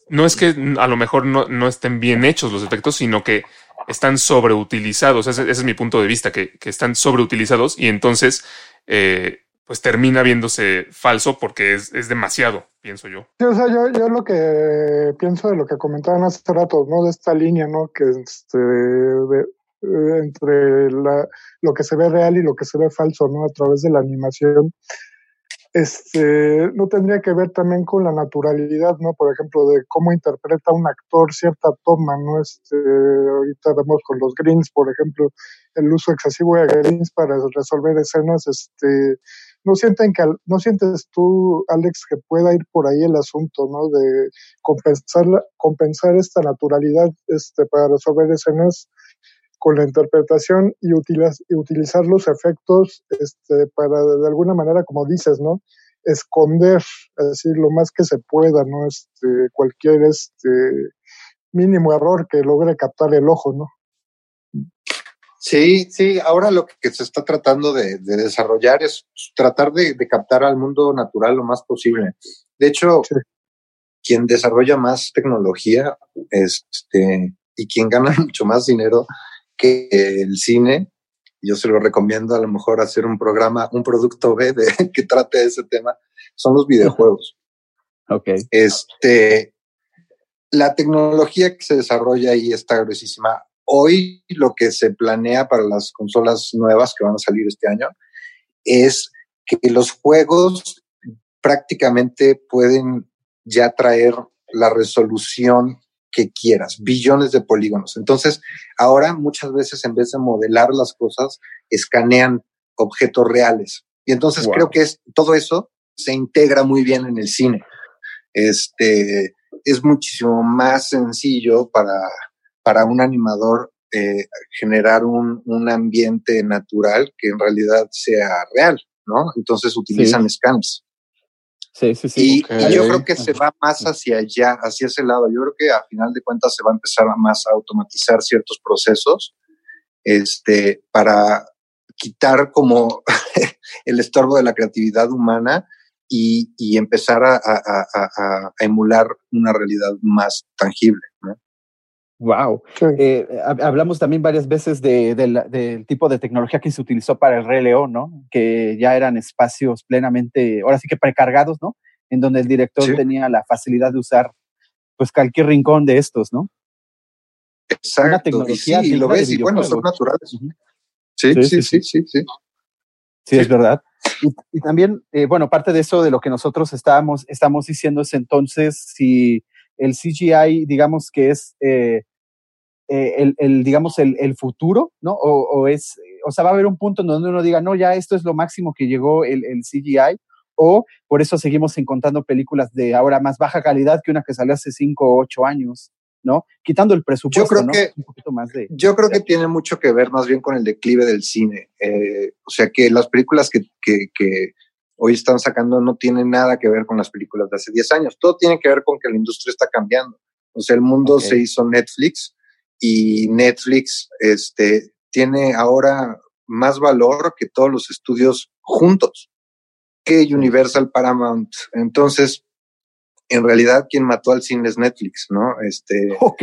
no es que a lo mejor no, no estén bien hechos los efectos, sino que están sobreutilizados. Ese, es mi punto de vista, que, que están sobreutilizados y entonces eh, pues termina viéndose falso porque es, es demasiado, pienso yo. Yo, yo lo que pienso de lo que comentaban hace rato, ¿no? De esta línea, ¿no? Que este, eh, entre la, lo que se ve real y lo que se ve falso, ¿no? A través de la animación. Este, no tendría que ver también con la naturalidad, ¿no? Por ejemplo, de cómo interpreta un actor cierta toma, ¿no? Este, ahorita vemos con los greens, por ejemplo, el uso excesivo de greens para resolver escenas, este, no sienten que no sientes tú Alex que pueda ir por ahí el asunto no de compensar compensar esta naturalidad este para resolver escenas con la interpretación y, y utilizar los efectos este para de alguna manera como dices no esconder así lo más que se pueda no este cualquier este mínimo error que logre captar el ojo no Sí, sí, ahora lo que se está tratando de, de desarrollar es tratar de, de captar al mundo natural lo más posible. De hecho, Sí. quien desarrolla más tecnología este, y quien gana mucho más dinero que el cine, yo se lo recomiendo a lo mejor hacer un programa, un producto B de, que trate ese tema, son los videojuegos. Ok. Este, la tecnología que se desarrolla ahí está gruesísima. Hoy lo que se planea para las consolas nuevas que van a salir este año es que los juegos prácticamente pueden ya traer la resolución que quieras, billones de polígonos. Entonces, ahora muchas veces en vez de modelar las cosas, escanean objetos reales. Y entonces Wow. creo que es, todo eso se integra muy bien en el cine. Este, es muchísimo más sencillo para, para un animador eh, generar un, un ambiente natural que en realidad sea real, ¿no? Entonces utilizan scans. Sí, sí, sí. Y, yo creo que se va más hacia allá, hacia ese lado. Yo creo que a final de cuentas se va a empezar a más a automatizar ciertos procesos este, para quitar como el estorbo de la creatividad humana y, y empezar a, a- a- a- a emular una realidad más tangible. ¿no? Wow. Sí. Eh, hab- hablamos también varias veces de- de la- del tipo de tecnología que se utilizó para el Rey León, ¿no? Que ya eran espacios plenamente, ahora sí que precargados, ¿no? En donde el director Sí. tenía la facilidad de usar, pues, cualquier rincón de estos, ¿no? Exacto. Y tecnología sí, y lo digna de ves y bueno, son naturales. Sí, Sí, sí, sí, sí, sí, sí. Sí, Sí. es verdad. Y, y también, eh, bueno, parte de eso de lo que nosotros estábamos, estamos diciendo es entonces si el CGI, digamos que es eh, eh, el, el, digamos, el, el futuro, ¿no? O, o es, o sea, va a haber un punto en donde uno diga, no, ya esto es lo máximo que llegó el, el CGI, o por eso seguimos encontrando películas de ahora más baja calidad que una que salió hace cinco o ocho años, ¿no? Quitando el presupuesto, creo ¿no? que- un poquito más de. Yo creo que tiene mucho que ver más bien con el declive del cine. Eh, o sea que las películas que, que, que hoy están sacando no tienen nada que ver con las películas de hace 10 años. Todo tiene que ver con que la industria está cambiando. O sea, el mundo se hizo Netflix y Netflix este, tiene ahora más valor que todos los estudios juntos, que Universal Paramount. Entonces, en realidad, quien mató al cine es Netflix, ¿no? Este, Ok,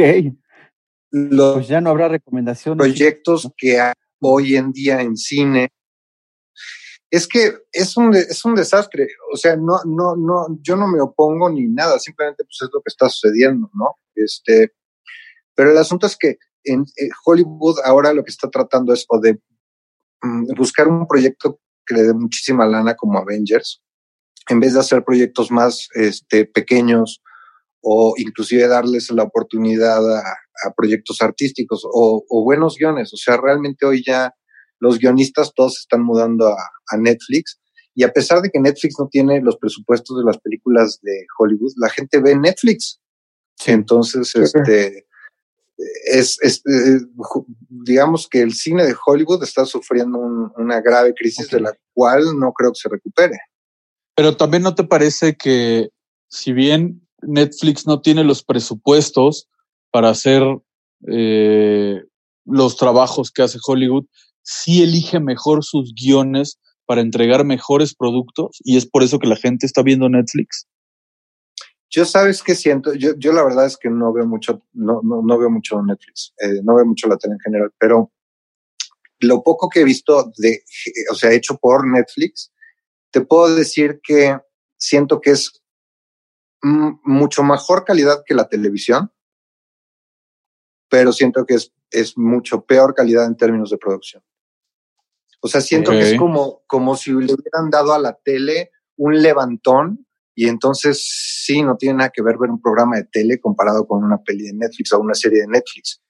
los pues ya no habrá recomendaciones. proyectos que hay hoy en día en cine. Es que es un, es un desastre. O sea, no, no, no, yo no me opongo ni nada, simplemente pues es lo que está sucediendo, ¿no? Este, pero el asunto es que en eh, Hollywood ahora lo que está tratando es o de mm, buscar un proyecto que le dé muchísima lana como Avengers, en vez de hacer proyectos más este, pequeños o inclusive darles la oportunidad a, a proyectos artísticos o, o, buenos guiones. O sea, realmente hoy ya los guionistas todos se están mudando a, a, Netflix y a pesar de que Netflix no tiene los presupuestos de las películas de Hollywood, la gente ve Netflix. Sí. Entonces, sí. este, es, es eh, digamos que el cine de Hollywood está sufriendo un, una grave crisis okay. de la cual no creo que se recupere. Pero también no te parece que si bien Netflix no tiene los presupuestos para hacer eh, los trabajos que hace Hollywood, sí elige mejor sus guiones para entregar mejores productos y es por eso que la gente está viendo Netflix. Yo sabes qué siento, yo, yo la verdad es que no veo mucho, no, no, no veo mucho Netflix, eh, no veo mucho la tele en general, pero lo poco que he visto de, o sea, hecho por Netflix, te puedo decir que siento que es mucho mejor calidad que la televisión, pero siento que es, es mucho peor calidad en términos de producción. O sea, siento okay. que es como, como si le hubieran dado a la tele un levantón y entonces sí, no tiene nada que ver ver un programa de tele comparado con una peli de Netflix o una serie de Netflix.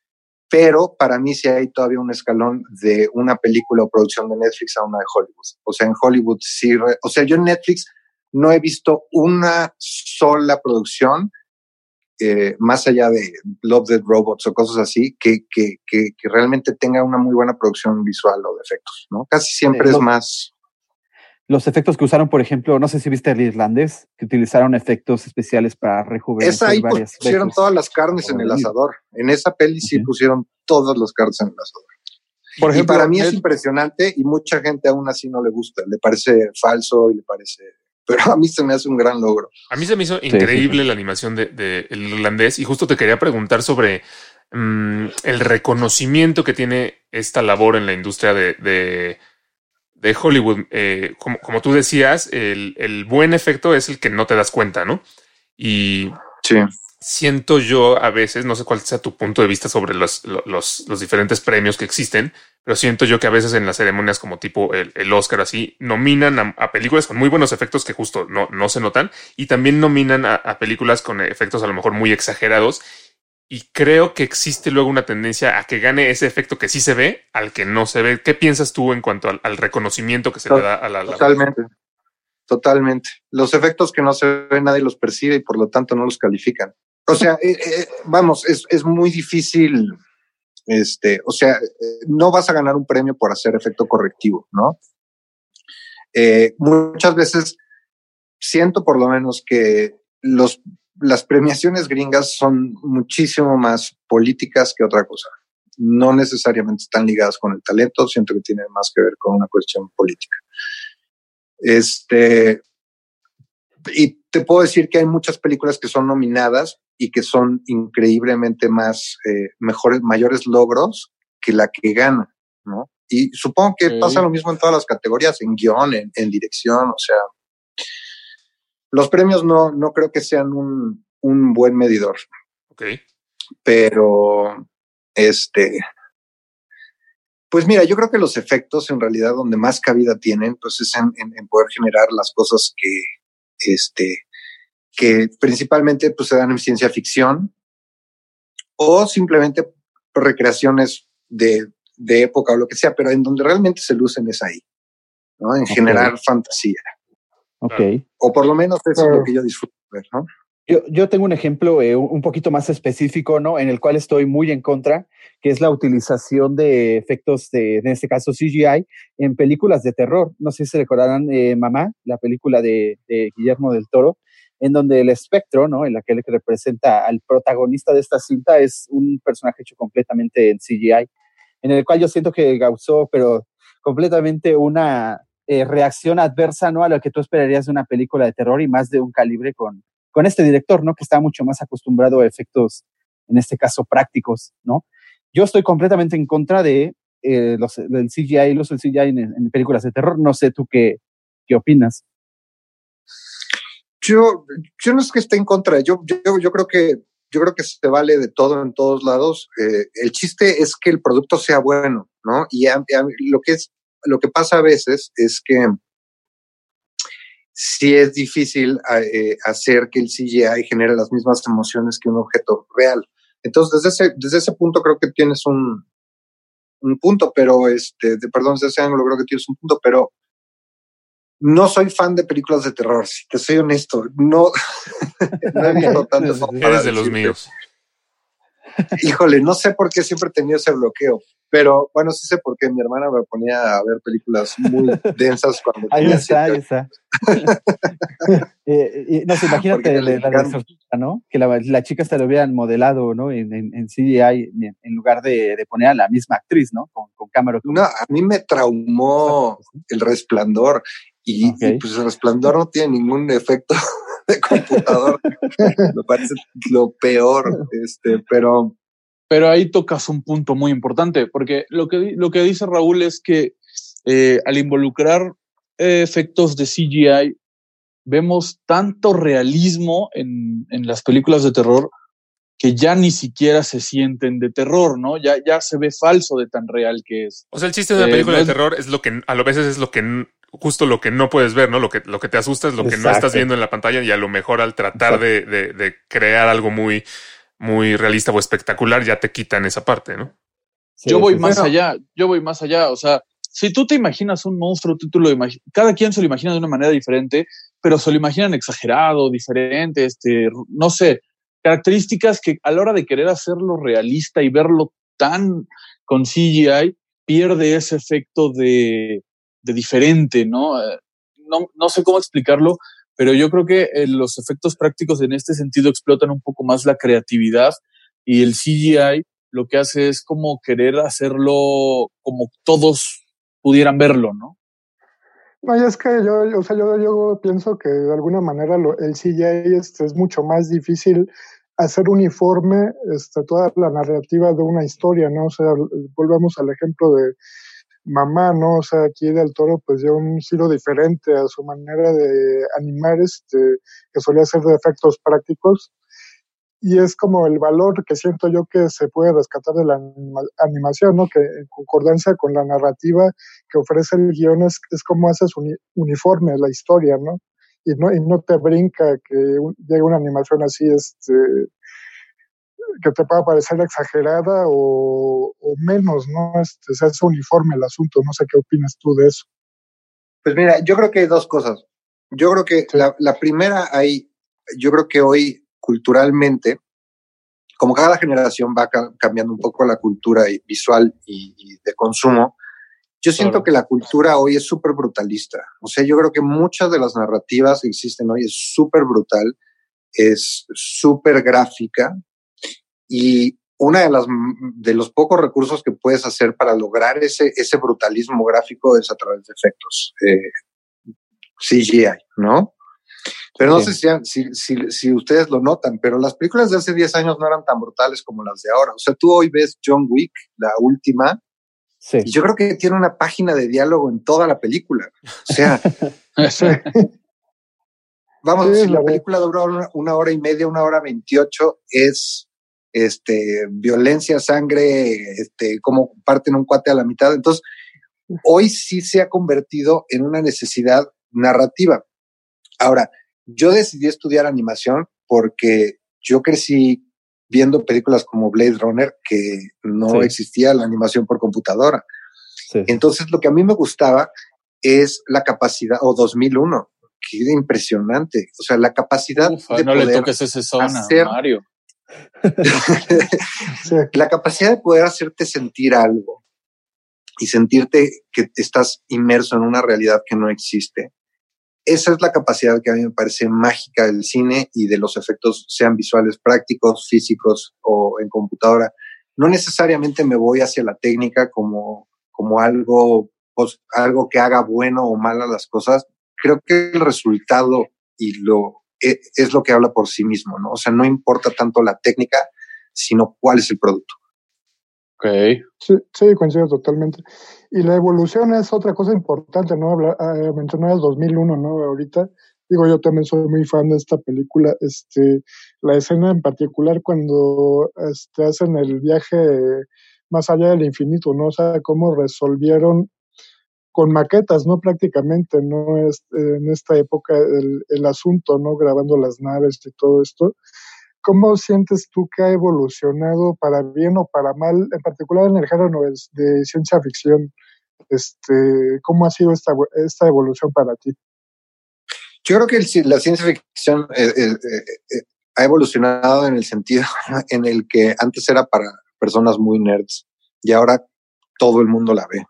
Pero para mí sí hay todavía un escalón de una película o producción de Netflix a una de Hollywood. O sea, en Hollywood sí, o sea, yo en Netflix no he visto una sola producción eh, más allá de Love Dead Robots o cosas así, que, que, que, que, realmente tenga una muy buena producción visual o de efectos, ¿no? Casi siempre sí, es más... Los efectos que usaron, por ejemplo, no sé si viste el irlandés, que utilizaron efectos especiales para rejuvenecer Esa ahí varias pusieron veces. todas las carnes en el asador. En esa peli sí okay. pusieron todas las carnes en el asador. Por ejemplo, y para mí es impresionante y mucha gente aún así no le gusta, le parece falso y le parece pero a mí se me hace un gran logro. A mí se me hizo increíble sí, sí. la animación del de, de irlandés y justo te quería preguntar sobre um, el reconocimiento que tiene esta labor en la industria de, de, de Hollywood. Eh, como, como, tú decías, el, el, buen efecto es el que no te das cuenta, ¿no? Y sí. siento yo a veces, no sé cuál sea tu punto de vista sobre los, los, los diferentes premios que existen, pero siento yo que a veces en las ceremonias como tipo el, el Oscar así, nominan a, a, películas con muy buenos efectos que justo no, no se notan y también nominan a, a, películas con efectos a lo mejor muy exagerados y creo que existe luego una tendencia a que gane ese efecto que sí se ve al que no se ve. ¿Qué piensas tú en cuanto al, al reconocimiento que se le da a la... Totalmente, totalmente. Los efectos que no se ven nadie los percibe y por lo tanto no los califican. O sea, eh, eh, vamos, es, es muy difícil este, o sea, no vas a ganar un premio por hacer efecto correctivo, ¿no? Eh, muchas veces siento por lo menos que los, las premiaciones gringas son muchísimo más políticas que otra cosa. No necesariamente están ligadas con el talento, siento que tiene más que ver con una cuestión política. Este, y te puedo decir que hay muchas películas que son nominadas y que son increíblemente más, eh, mejores, mayores logros que la que gana, ¿no? Y supongo que sí. pasa lo mismo en todas las categorías, en guion, en, en, dirección, o sea, los premios no, no creo que sean un, un buen medidor. Ok. Pero, este, pues mira, yo creo que los efectos en realidad donde más cabida tienen, pues es en, en, en poder generar las cosas que, este, que principalmente pues, se dan en ciencia ficción o simplemente recreaciones de, de, época o lo que sea, pero en donde realmente se lucen es ahí, ¿no? En okay. generar fantasía. Ok. O por lo menos eso es lo que yo disfruto ver, ¿no? Yo, yo tengo un ejemplo eh, un poquito más específico, ¿no? En el cual estoy muy en contra, que es la utilización de efectos, de, en este caso CGI, en películas de terror. No sé si se recordarán eh, Mamá, la película de, de Guillermo del Toro, en donde el espectro, ¿no? En la que representa al protagonista de esta cinta es un personaje hecho completamente en CGI, en el cual yo siento que causó, pero completamente una eh, reacción adversa, ¿no? A lo que tú esperarías de una película de terror y más de un calibre con, con este director, ¿no? Que está mucho más acostumbrado a efectos, en este caso, prácticos, ¿no? Yo estoy completamente en contra de eh, los, del CGI, los del CGI en, películas de terror. No sé tú qué, qué opinas yo, yo no es que esté en contra, yo, yo, yo creo que yo creo que se vale de todo en todos lados. Eh, el chiste es que el producto sea bueno, ¿no? Y lo que es, lo que pasa a veces es que sí es difícil eh, hacer que el CGI genere las mismas emociones que un objeto real. Entonces, desde ese, desde ese punto creo que tienes un, un punto, pero este, de, perdón, desde ese ángulo creo que tienes un punto, pero no soy fan de películas de terror, si te soy honesto. No, no he visto tantas. Eres de los míos. Híjole, no sé por qué siempre he tenido ese bloqueo, pero bueno, sí sé por qué mi hermana me ponía a ver películas muy densas cuando Ahí está, ahí está. eh, no sé, imagínate la, la de ¿no? Que la, la, chica se lo hubieran modelado, ¿no? En, en, en CGI, en lugar de, de, poner a la misma actriz, ¿no? Con, con cámara. No, a mí me traumó el resplandor. Y, okay. y, pues el resplandor no tiene ningún efecto de computador. me parece lo peor, este, pero. Pero ahí tocas un punto muy importante, porque lo que, lo que dice Raúl es que eh, al involucrar eh, efectos de CGI, vemos tanto realismo en, en, las películas de terror que ya ni siquiera se sienten de terror, ¿no? Ya, ya se ve falso de tan real que es. O sea, el chiste de una película eh, no de terror es lo que a lo veces es lo que justo lo que no puedes ver, ¿no? Lo que, lo que te asusta es lo Exacto. que no estás viendo en la pantalla y a lo mejor al tratar de, de, de, crear algo muy, muy realista o espectacular ya te quitan esa parte, ¿no? Sí, yo voy sí, más bueno. allá, yo voy más allá, o sea, si tú te imaginas un monstruo, tú, tú lo imaginas, cada quien se lo imagina de una manera diferente, pero se lo imaginan exagerado, diferente, este, no sé, características que a la hora de querer hacerlo realista y verlo tan con CGI, pierde ese efecto de, de diferente, ¿no? Eh, ¿no? No sé cómo explicarlo, pero yo creo que eh, los efectos prácticos en este sentido explotan un poco más la creatividad y el CGI lo que hace es como querer hacerlo como todos pudieran verlo, ¿no? No, y es que yo, o sea, yo, pienso que de alguna manera lo, el CGI este, es mucho más difícil hacer uniforme este, toda la narrativa de una historia, ¿no? O sea, volvemos al ejemplo de mamá, ¿no? O sea, aquí del toro pues dio un giro diferente a su manera de animar, este, que solía ser de efectos prácticos. Y es como el valor que siento yo que se puede rescatar de la anima animación, ¿no? Que en concordancia con la narrativa que ofrece el guion es, es como haces uni uniforme la historia, ¿no? Y no, y no te brinca que un, llegue una animación así, este, que te pueda parecer exagerada o, o menos, ¿no? Este, hace uniforme el asunto. No sé qué opinas tú de eso. Pues mira, yo creo que hay dos cosas. Yo creo que la, la, primera hay, yo creo que hoy culturalmente, como cada generación va ca cambiando un poco la cultura visual y, y de consumo, yo siento que la cultura hoy es súper brutalista. O sea, yo creo que muchas de las narrativas que existen hoy es súper brutal, es súper gráfica, y una de las de los pocos recursos que puedes hacer para lograr ese ese brutalismo gráfico es a través de efectos eh, CGI, ¿no? Pero no sí. sé si, si, si, ustedes lo notan, pero las películas de hace 10 años no eran tan brutales como las de ahora. O sea, tú hoy ves John Wick, la última, sí. y yo creo que tiene una página de diálogo en toda la película. O sea, vamos, sí, si la película dura una, una hora y media, una hora veintiocho, es este, violencia, sangre, este, como parten un cuate a la mitad. Entonces, hoy sí se ha convertido en una necesidad narrativa. Ahora, yo decidí estudiar animación porque yo crecí viendo películas como Blade Runner, que no sí. existía la animación por computadora. Sí. Entonces, lo que a mí me gustaba es la capacidad, o 2001, que era impresionante. O sea, la capacidad de no poder le toques ese zona, hacer, Mario la capacidad de poder hacerte sentir algo y sentirte que estás inmerso en una realidad que no existe. Esa es la capacidad que a mí me parece mágica del cine y de los efectos, sean visuales prácticos, físicos o en computadora. No necesariamente me voy hacia la técnica como, como algo, pues, algo que haga bueno o mal a las cosas. Creo que el resultado y lo, es lo que habla por sí mismo, ¿no? O sea, no importa tanto la técnica, sino cuál es el producto. Ok. Sí, sí, coincido totalmente. Y la evolución es otra cosa importante, ¿no? Habla, eh, mencionar el 2001, ¿no? Ahorita, digo, yo también soy muy fan de esta película. Este, la escena en particular cuando este, hacen el viaje más allá del infinito, ¿no? O sea, cómo resolvieron con maquetas, ¿no? Prácticamente, ¿no? Es, en esta época el, asunto, ¿no? Grabando las naves y todo esto. ¿Cómo sientes tú que ha evolucionado para bien o para mal, en particular en el género de ciencia ficción? Este, ¿Cómo ha sido esta, esta evolución para ti? Yo creo que la ciencia ficción eh, eh, eh, ha evolucionado en el sentido en el que antes era para personas muy nerds y ahora todo el mundo la ve.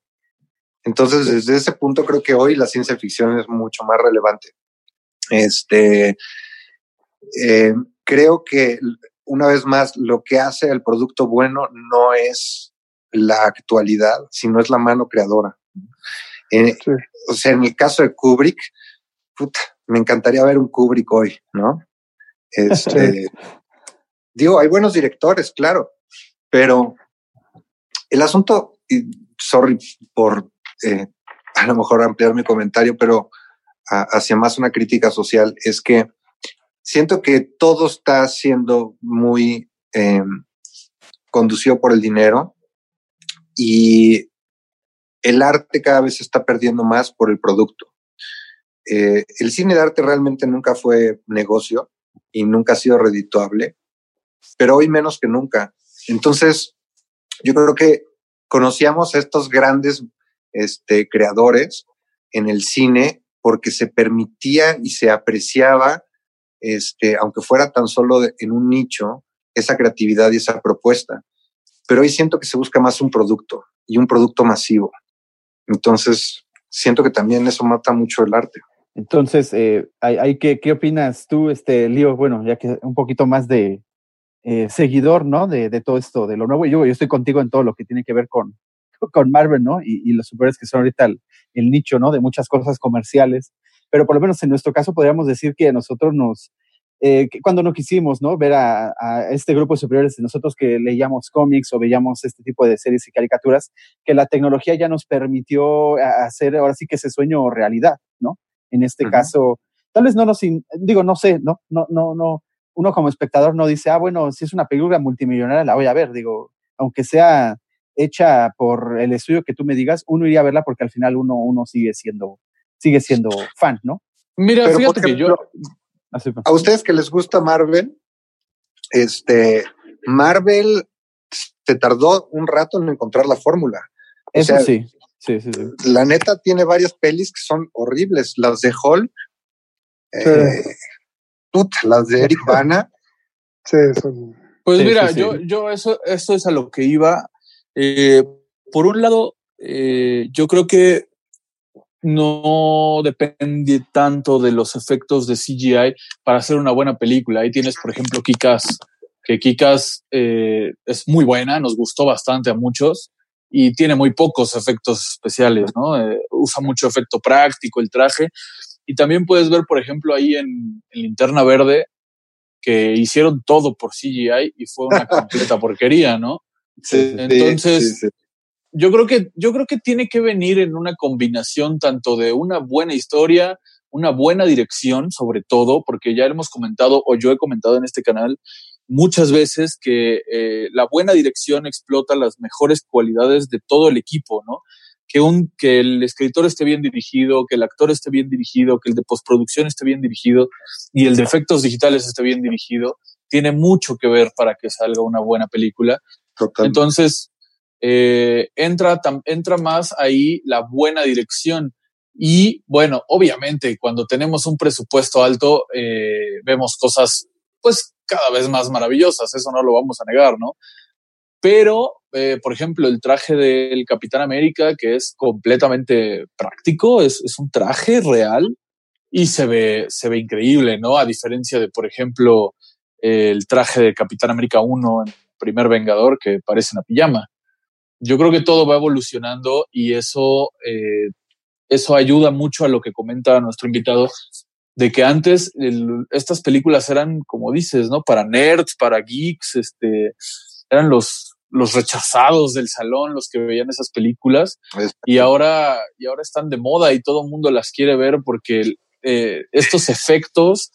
Entonces, desde ese punto creo que hoy la ciencia ficción es mucho más relevante. Este, eh, creo que una vez más lo que hace el producto bueno no es la actualidad, sino es la mano creadora. Eh, sí. O sea, en el caso de Kubrick, puta, me encantaría ver un Kubrick hoy, ¿no? Este, digo, hay buenos directores, claro, pero el asunto, y sorry por eh, a lo mejor ampliar mi comentario, pero hacia más una crítica social, es que siento que todo está siendo muy eh, conducido por el dinero y el arte cada vez se está perdiendo más por el producto. Eh, el cine de arte realmente nunca fue negocio y nunca ha sido redituable, pero hoy menos que nunca. Entonces, yo creo que conocíamos a estos grandes este, creadores en el cine porque se permitía y se apreciaba, este, aunque fuera tan solo en un nicho, esa creatividad y esa propuesta. Pero hoy siento que se busca más un producto y un producto masivo. Entonces, siento que también eso mata mucho el arte. Entonces, eh, hay, hay que, ¿qué opinas tú, este Lío? Bueno, ya que un poquito más de eh, seguidor, ¿no? De, de, todo esto, de lo nuevo. Yo, yo estoy contigo en todo lo que tiene que ver con, con Marvel, ¿no? Y, y los superhéroes que son ahorita el, el, nicho, ¿no? De muchas cosas comerciales. Pero por lo menos en nuestro caso podríamos decir que nosotros nos, eh, que cuando no quisimos, ¿no? Ver a, a, este grupo de superhéroes, nosotros que leíamos cómics o veíamos este tipo de series y caricaturas, que la tecnología ya nos permitió hacer ahora sí que ese sueño realidad, ¿no? En este caso, tal vez no nos, digo, no sé, ¿no? No, no, no. Uno como espectador no dice, ah, bueno, si es una película multimillonaria, la voy a ver, digo, aunque sea hecha por el estudio que tú me digas, uno iría a verla porque al final uno, uno sigue siendo, sigue siendo fan, ¿no? Mira, Pero fíjate ejemplo, que yo. A ustedes que les gusta Marvel, este, Marvel se tardó un rato en encontrar la fórmula. Eso sea, sí. Sí, sí, sí. La neta tiene varias pelis que son horribles. Las de Hulk, sí. eh, put, las de Eric Bana. Sí, son... Pues mira, yo, yo eso, eso es a lo que iba. Eh, por un lado, eh, yo creo que no depende tanto de los efectos de CGI para hacer una buena película. Ahí tienes, por ejemplo, Kikas, que Kikas eh, es muy buena, nos gustó bastante a muchos y tiene muy pocos efectos especiales, ¿no? Eh, usa mucho efecto práctico el traje. Y también puedes ver, por ejemplo, ahí en, en Linterna Verde, que hicieron todo por CGI y fue una completa porquería, ¿no? Sí, Entonces, sí, sí. yo creo que yo creo que tiene que venir en una combinación tanto de una buena historia, una buena dirección, sobre todo, porque ya hemos comentado o yo he comentado en este canal muchas veces que eh, la buena dirección explota las mejores cualidades de todo el equipo, ¿no? Que, un, que el escritor esté bien dirigido, que el actor esté bien dirigido, que el de postproducción esté bien dirigido y el de efectos digitales esté bien dirigido, tiene mucho que ver para que salga una buena película. Entonces, eh, entra, entra más ahí la buena dirección. Y bueno, obviamente, cuando tenemos un presupuesto alto, eh, vemos cosas, pues, cada vez más maravillosas, eso no lo vamos a negar, ¿no? Pero, eh, por ejemplo, el traje del Capitán América, que es completamente práctico, es, es un traje real y se ve, se ve increíble, ¿no? A diferencia de, por ejemplo, el traje de Capitán América 1 en Primer Vengador, que parece una pijama. Yo creo que todo va evolucionando y eso, eh, eso ayuda mucho a lo que comenta nuestro invitado, de que antes el, estas películas eran, como dices, ¿no? Para nerds, para geeks, este, eran los, los rechazados del salón los que veían esas películas y ahora, y ahora están de moda y todo el mundo las quiere ver porque eh, estos efectos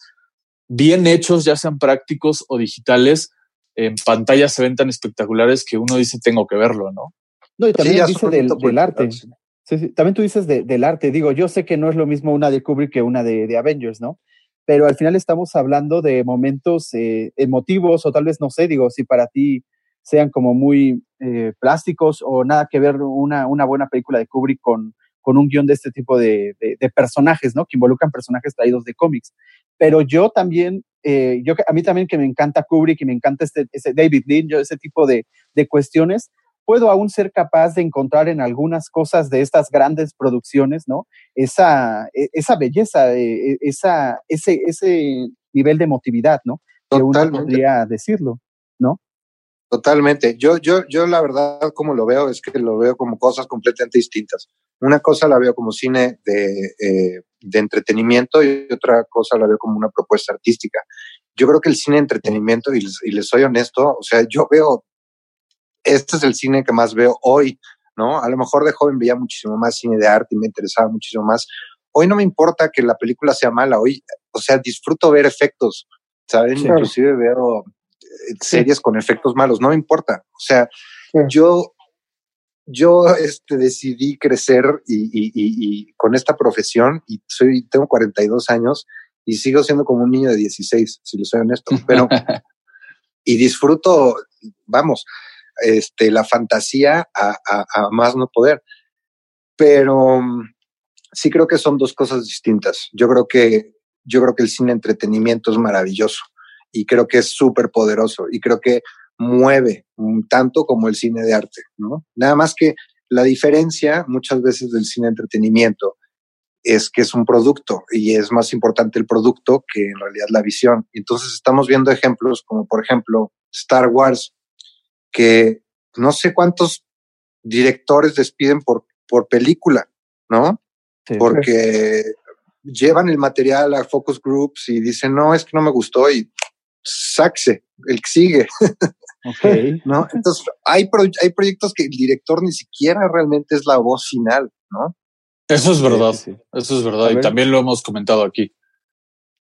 bien hechos, ya sean prácticos o digitales, en pantalla se ven tan espectaculares que uno dice tengo que verlo, ¿no? No, y también sí, dice del, del arte. Sí, sí. También tú dices de, del arte. Digo, yo sé que no es lo mismo una de Kubrick que una de, de Avengers, ¿no? Pero al final estamos hablando de momentos eh, emotivos o tal vez, no sé, digo, si para ti sean como muy eh, plásticos o nada que ver una, una buena película de Kubrick con, con un guion de este tipo de, de, de, personajes, ¿no? Que involucran personajes traídos de cómics. Pero yo también, eh, yo, a mí también que me encanta Kubrick y me encanta este, ese David Lynch, ese tipo de, de cuestiones, puedo aún ser capaz de encontrar en algunas cosas de estas grandes producciones, ¿no? Esa, e, esa belleza, e, e, esa, ese, ese nivel de emotividad, ¿no? Que uno podría decirlo, ¿no? Totalmente. Yo, yo, yo la verdad, como lo veo, es que lo veo como cosas completamente distintas. Una cosa la veo como cine de, eh, de entretenimiento y otra cosa la veo como una propuesta artística. Yo creo que el cine de entretenimiento, y les, y les soy honesto, o sea, yo veo este es el cine que más veo hoy, ¿no? A lo mejor de joven veía muchísimo más cine de arte y me interesaba muchísimo más. Hoy no me importa que la película sea mala, hoy, o sea, disfruto ver efectos, ¿saben? Sí. Inclusive veo eh, series sí. con efectos malos, no me importa. O sea, sí. yo, yo este, decidí crecer y, y, y, y, con esta profesión y soy, tengo 42 años y sigo siendo como un niño de 16, si les soy honesto, pero y disfruto, vamos, este, la fantasía a, a, a, más no poder. Pero sí creo que son dos cosas distintas. Yo creo que, yo creo que el cine entretenimiento es maravilloso y creo que es súper poderoso y creo que mueve tanto como el cine de arte, ¿no? Nada más que la diferencia muchas veces del cine de entretenimiento es que es un producto y es más importante el producto que en realidad la visión. Entonces estamos viendo ejemplos como por ejemplo Star Wars, que no sé cuántos directores despiden por, por película, ¿no? Sí, Porque sí. llevan el material a focus groups y dicen, no, es que no me gustó y saxe, el que sigue. Okay. ¿No? Entonces, hay, pro hay proyectos que el director ni siquiera realmente es la voz final, ¿no? Eso es verdad, sí, eso es verdad, y también lo hemos comentado aquí.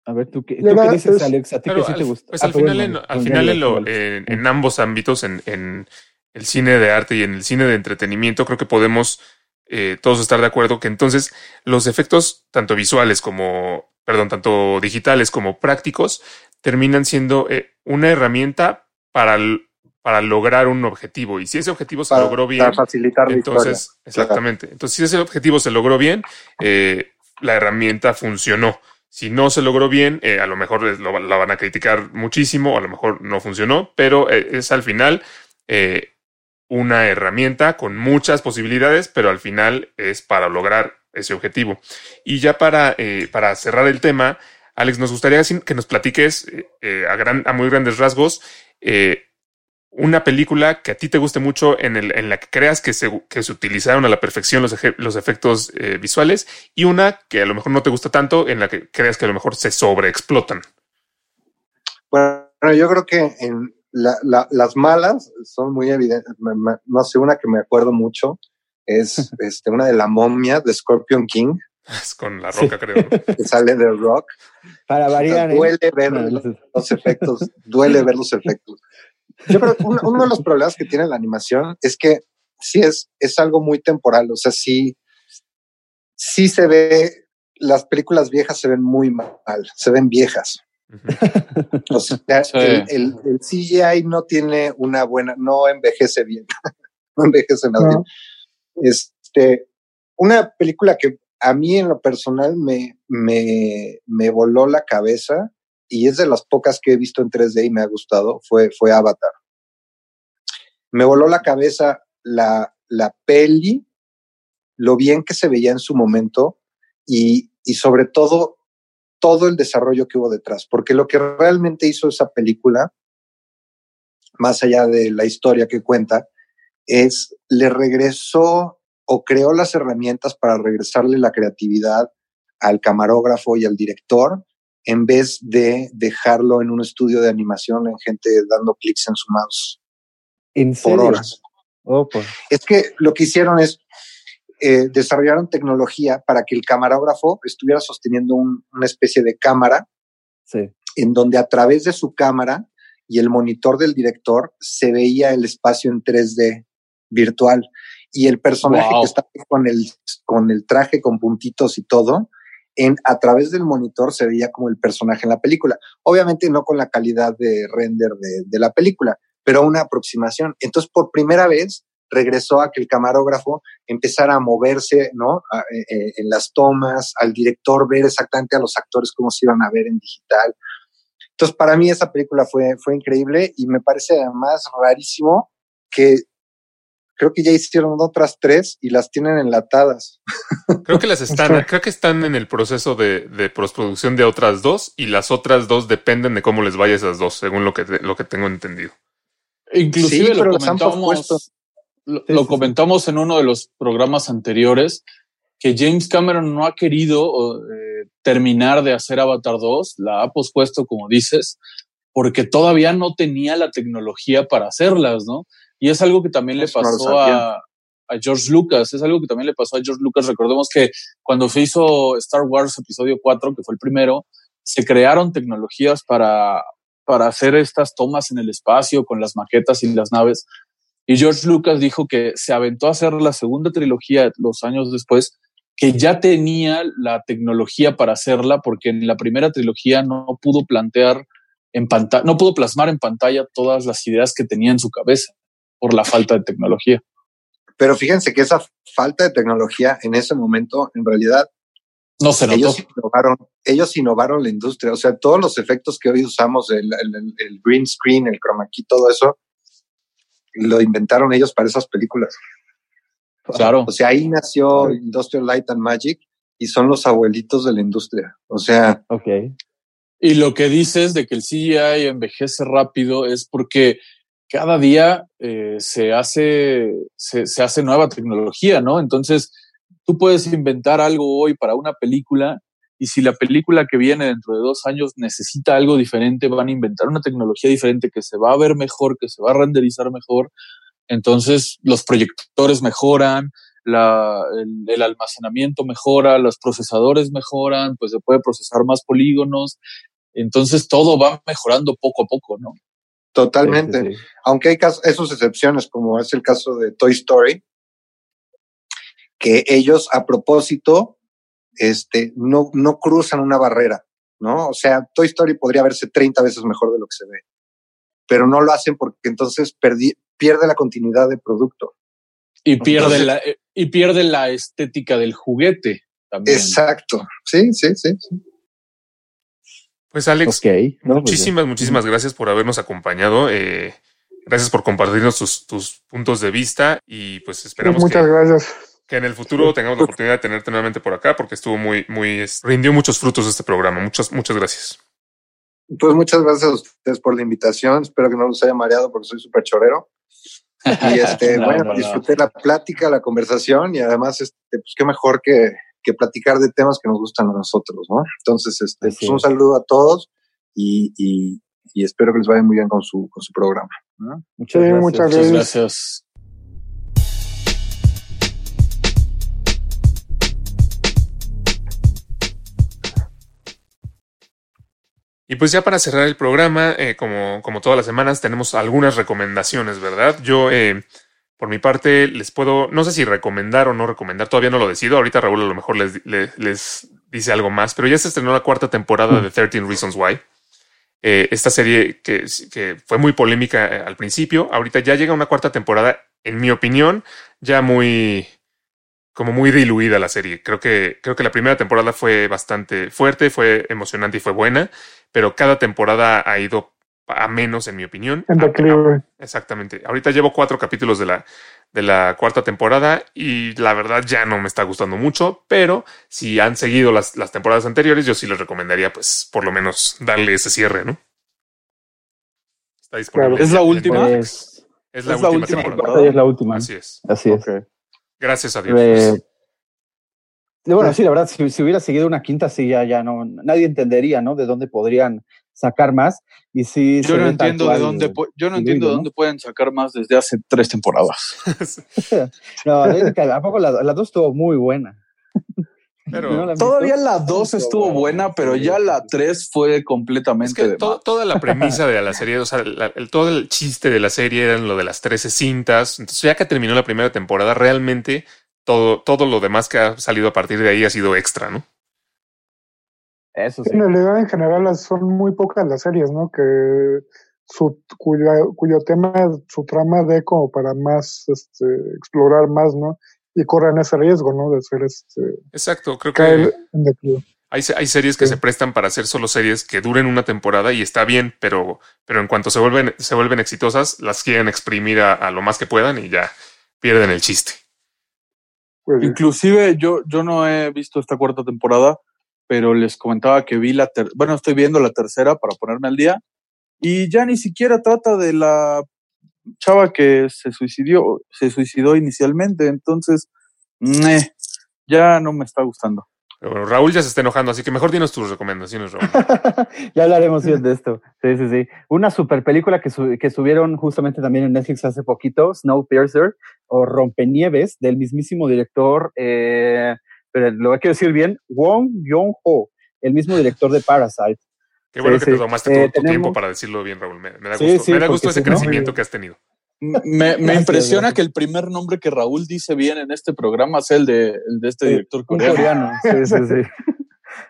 A ver, ¿tú qué, ¿tú qué dices, Alex? ¿A ti qué sí te gusta? Pues ah, al final, en, al final en, lo, en, en, ambos ámbitos, en, en, el cine de arte y en el cine de entretenimiento, creo que podemos eh, todos estar de acuerdo que entonces los efectos, tanto visuales como, perdón, tanto digitales como prácticos, terminan siendo eh, una herramienta para, para lograr un objetivo. Y si ese objetivo se para, logró bien, para facilitar entonces, historia. exactamente. Entonces, si ese objetivo se logró bien, eh, la herramienta funcionó. Si no se logró bien, eh, a lo mejor lo, la van a criticar muchísimo, a lo mejor no funcionó, pero eh, es al final eh, una herramienta con muchas posibilidades, pero al final es para lograr ese objetivo. Y ya para, para cerrar el tema, Alex, nos gustaría que nos platiques eh, a, gran, a muy grandes rasgos una película que a ti te guste mucho, en, el, en la que creas que se, que se utilizaron a la perfección los, los efectos eh, visuales, y una que a lo mejor no te gusta tanto, en la que creas que a lo mejor se sobreexplotan. Bueno, yo creo que en la, la, las malas son muy evidentes. No sé, una que me acuerdo mucho es este, una de la momia de Scorpion King. Es con la roca, sí. creo. Que sale del rock. Para variar. ¿eh? Duele ver los, los efectos, duele ver los efectos. Yo creo que uno, uno, de los problemas que tiene la animación es que sí es, es algo muy temporal, o sea, sí, sí se ve, las películas viejas se ven muy mal, se ven viejas. Uh -huh. O sea, sí. el, el, el, CGI no tiene una buena, no envejece bien, no envejece nada no. bien. Este, una película que a mí en lo personal me, me, me voló la cabeza y es de las pocas que he visto en 3D y me ha gustado, fue, fue Avatar. Me voló la cabeza la, la peli, lo bien que se veía en su momento y, y sobre todo todo el desarrollo que hubo detrás, porque lo que realmente hizo esa película, más allá de la historia que cuenta, es le regresó o creó las herramientas para regresarle la creatividad al camarógrafo y al director en vez de dejarlo en un estudio de animación en gente dando clics en su mouse. ¿En por horas. Oh, pues. Es que lo que hicieron es eh, desarrollaron tecnología para que el camarógrafo estuviera sosteniendo un, una especie de cámara sí. en donde a través de su cámara y el monitor del director se veía el espacio en 3D virtual y el personaje Wow. que está con el, con el traje con puntitos y todo, en, a través del monitor se veía como el personaje en la película. Obviamente no con la calidad de render de, de la película, pero una aproximación. Entonces, por primera vez regresó a que el camarógrafo empezara a moverse, ¿no? A- eh, eh, en las tomas, al director ver exactamente a los actores cómo se iban a ver en digital. Entonces, para mí esa película fue, fue increíble y me parece además rarísimo que creo que ya hicieron otras tres y las tienen enlatadas. Creo que las están, creo que están en el proceso de, de postproducción de otras dos y las otras dos dependen de cómo les vaya esas dos, según lo que, lo que tengo entendido. Inclusive Sí, lo comentamos, lo, Sí, lo sí, sí. comentamos en uno de los programas anteriores que James Cameron no ha querido eh, terminar de hacer Avatar 2, la ha pospuesto, como dices, porque todavía no tenía la tecnología para hacerlas, ¿no? Y es algo que también le lo pasó a George Lucas, es algo que también le pasó a George Lucas. Recordemos que cuando se hizo Star Wars Episodio 4, que fue el primero, se crearon tecnologías para, para hacer estas tomas en el espacio con las maquetas y las naves. Y George Lucas dijo que se aventó a hacer la segunda trilogía los años después, que ya tenía la tecnología para hacerla, porque en la primera trilogía no pudo plantear en pantalla, no pudo plasmar en pantalla todas las ideas que tenía en su cabeza por la falta de tecnología. Pero fíjense que esa falta de tecnología en ese momento, en realidad, No se notó. ellos innovaron, ellos innovaron la industria. O sea, todos los efectos que hoy usamos, el, el- el- el green screen, el chroma key, todo eso, lo inventaron ellos para esas películas. Claro. O sea, ahí nació Industrial Light and Magic y son los abuelitos de la industria. O sea, Ok. Y lo que dices de que el CGI envejece rápido es porque cada día eh, se hace se, hace nueva tecnología, ¿no? Entonces tú puedes inventar algo hoy para una película y si la película que viene dentro de dos años necesita algo diferente, van a inventar una tecnología diferente que se va a ver mejor, que se va a renderizar mejor. Entonces los proyectores mejoran, el, el almacenamiento mejora, los procesadores mejoran, pues se puede procesar más polígonos. Entonces todo va mejorando poco a poco, ¿no? Totalmente. Sí, sí, sí. Aunque hay casos, esos excepciones, como es el caso de Toy Story, que ellos a propósito este, no, no cruzan una barrera, ¿no? O sea, Toy Story podría verse 30 veces mejor de lo que se ve, pero no lo hacen porque entonces perdi- pierde la continuidad del producto. Y pierde, Entonces- la, y pierde la estética del juguete también. Exacto. Sí, sí, sí. sí. Pues Alex. No, pues, muchísimas, muchísimas gracias por habernos acompañado. eh, gracias por compartirnos tus, tus puntos de vista y pues esperamos Muchas que, gracias. que en el futuro tengamos la oportunidad de tenerte nuevamente por acá porque estuvo muy, muy, rindió muchos frutos este programa. Muchas, muchas gracias. Pues muchas gracias a ustedes por la invitación. Espero que no los haya mareado porque soy súper chorero. Y este, No, bueno, no, no. disfruté la plática, la conversación y además, este, pues qué mejor que, que platicar de temas que nos gustan a nosotros, ¿no? Entonces, este, pues un saludo a todos y, y, y espero que les vaya muy bien con su, con su programa. ¿no? Muchas Sí, gracias. muchas gracias. Y pues ya para cerrar el programa, eh, como, como todas las semanas, tenemos algunas recomendaciones, ¿verdad? Yo, eh, por mi parte, les puedo, no sé si recomendar o no recomendar, todavía no lo decido. Ahorita Raúl a lo mejor les, les, les dice algo más, pero ya se estrenó la cuarta temporada de 13 Reasons Why. Eh, esta serie que, que fue muy polémica eh, al principio, ahorita ya llega una cuarta temporada, en mi opinión, ya muy, como muy diluida la serie. Creo que, creo que la primera temporada fue bastante fuerte, fue emocionante y fue buena, pero cada temporada ha ido a menos, en mi opinión. En A- declive. Exactamente. Ahorita llevo cuatro capítulos de la, de la cuarta temporada y la verdad ya no me está gustando mucho, pero si han seguido las, las temporadas anteriores, yo sí les recomendaría, pues, por lo menos darle ese cierre, ¿no? Está disponible. Claro. ¿Es la última? Es, Es la ¿Es la última última temporada. temporada? es la última. Así es. Así es. Gracias a Dios. Eh, bueno, sí, la verdad, si, si hubiera seguido una quinta, sí, ya, ya no, nadie entendería, ¿no? De dónde podrían sacar más. Y sí, Yo no entiendo de dónde, yo no entiendo de ¿no? dónde pueden sacar más desde hace tres temporadas. No, a poco la, la dos estuvo muy buena. Pero Todavía la 2 estuvo buena, pero ya la 3 fue completamente. es que de to- más. toda la premisa de la serie, o sea, la- el- todo el chiste de la serie eran lo de las 13 cintas. Entonces, ya que terminó la primera temporada, realmente todo, todo lo demás que ha salido a partir de ahí ha sido extra, ¿no? Eso sí. En realidad, en general, son muy pocas las series, ¿no? Que su, cuyo, cuyo tema, su trama dé como para más, este, explorar más, ¿no? Y corren ese riesgo, ¿no? De ser, este, Exacto, creo caer que en declive. hay, hay series que Sí. se prestan para hacer solo series que duren una temporada y está bien, pero, pero en cuanto se vuelven, se vuelven exitosas, las quieren exprimir a, a lo más que puedan y ya pierden el chiste. Pues, Inclusive yo, yo no he visto esta cuarta temporada, pero les comentaba que vi la ter bueno, estoy viendo la tercera para ponerme al día y ya ni siquiera trata de la chava que se suicidió, se suicidó inicialmente, entonces meh, ya no me está gustando. Pero bueno, Raúl ya se está enojando, así que mejor dinos tus recomendaciones, Raúl. ya hablaremos bien de esto. Sí, sí, sí. Una super película que, su- que subieron justamente también en Netflix hace poquito, Snowpiercer o Rompenieves, del mismísimo director, eh, pero lo quiero decir bien, Wong Yong-ho, el mismo director de Parasite. Qué bueno Sí, que te sí. tomaste Eh, tu, tu tenemos- tiempo para decirlo bien, Raúl. Me, me da gusto, sí, me da gusto ese si no- crecimiento que has tenido. Me, me Gracias, impresiona gracias. que el primer nombre que Raúl dice bien en este programa sea el de, el de este director coreano. coreano, sí, sí, sí.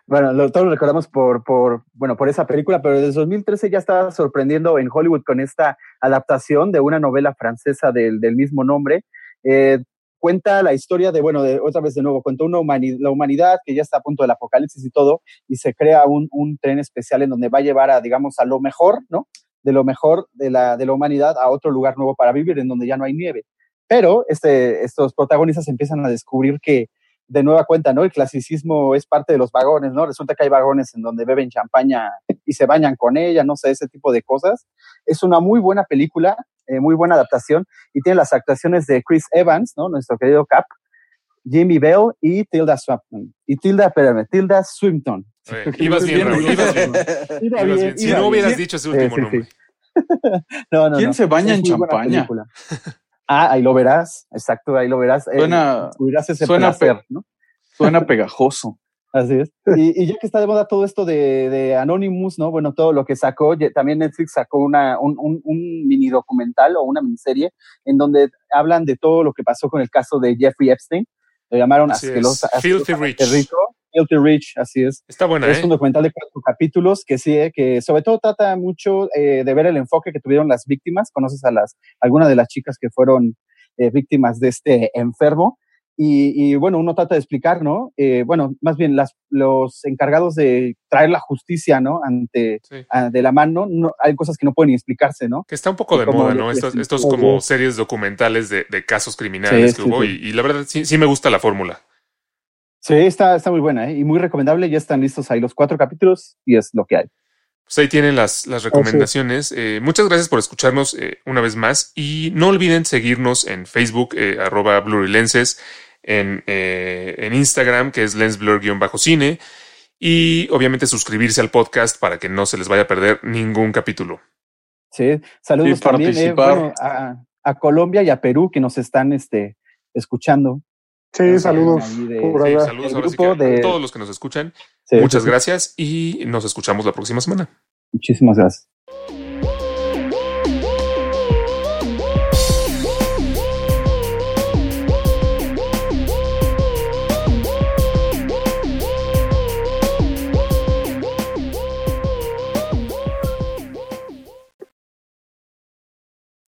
Bueno, lo, todos lo recordamos por, por, bueno, por esa película, pero desde 2013 ya estaba sorprendiendo en Hollywood con esta adaptación de una novela francesa del, del mismo nombre. Eh, cuenta la historia de, bueno, de, otra vez de nuevo, cuenta una humani- la humanidad que ya está a punto del apocalipsis y todo, y se crea un, un tren especial en donde va a llevar a, digamos, a lo mejor, ¿no? De lo mejor de la, de la humanidad a otro lugar nuevo para vivir, en donde ya no hay nieve. Pero este, estos protagonistas empiezan a descubrir que de nueva cuenta, ¿no? El clasicismo es parte de los vagones, ¿no? Resulta que hay vagones en donde beben champaña y se bañan con ella, no sé, ese tipo de cosas. Es una muy buena película, eh, muy buena adaptación y tiene las actuaciones de Chris Evans, ¿no? Nuestro querido Cap, Jimmy Bell y Tilda Swinton. Y Tilda, espérame, Tilda Swinton. Eh, ibas bien, Raúl, ibas bien. Iba bien, bien. Si iba no bien. hubieras dicho ese Sí, último sí, nombre. sí. No, no, ¿Quién no. se baña Es en champaña? Ah, ahí lo verás, exacto, ahí lo verás. Eh, Suena- descubrirás ese suena placer, pe- ¿no? Suena pegajoso. Así es. Y, y ya que está de moda todo esto de, de Anonymous, ¿no? Bueno, todo lo que sacó, también Netflix sacó una, un, un, un mini documental o una miniserie en donde hablan de todo lo que pasó con el caso de Jeffrey Epstein. Lo llamaron Así asquerosa- Filthy Rich. rico. Filthy Rich, así es. Está buena, Es ¿eh? un documental de cuatro capítulos que sí, eh, que sobre todo trata mucho eh, de ver el enfoque que tuvieron las víctimas. Conoces a las, algunas de las chicas que fueron eh, víctimas de este enfermo. Y, y, bueno, uno trata de explicar, ¿no? Eh, bueno, más bien las, los encargados de traer la justicia, ¿no? Ante, Sí. a- de la mano, no, hay cosas que no pueden explicarse, ¿no? Que está un poco de como moda, ¿no? que Estos, como series documentales de, de casos criminales Sí, que sí, hubo. y la verdad, sí, sí me gusta la fórmula. Sí, está, está muy buena, ¿eh? Y muy recomendable. Ya están listos ahí los cuatro capítulos y es lo que hay. Pues ahí tienen las, las recomendaciones. Eh, muchas gracias por escucharnos eh, una vez más. Y no olviden seguirnos en Facebook, eh, arroba blurrylenses, en, eh, en Instagram, que es lensblur-cine. Y obviamente suscribirse al podcast para que no se les vaya a perder ningún capítulo. Sí, saludos Y también eh, bueno, a, a Colombia y a Perú que nos están este, escuchando. Sí, Nos saludos. de- por Sí, saludos El ahora sí grupo de- todos los que nos escuchan. Sí, Muchas sí. gracias y nos escuchamos la próxima semana. Muchísimas gracias.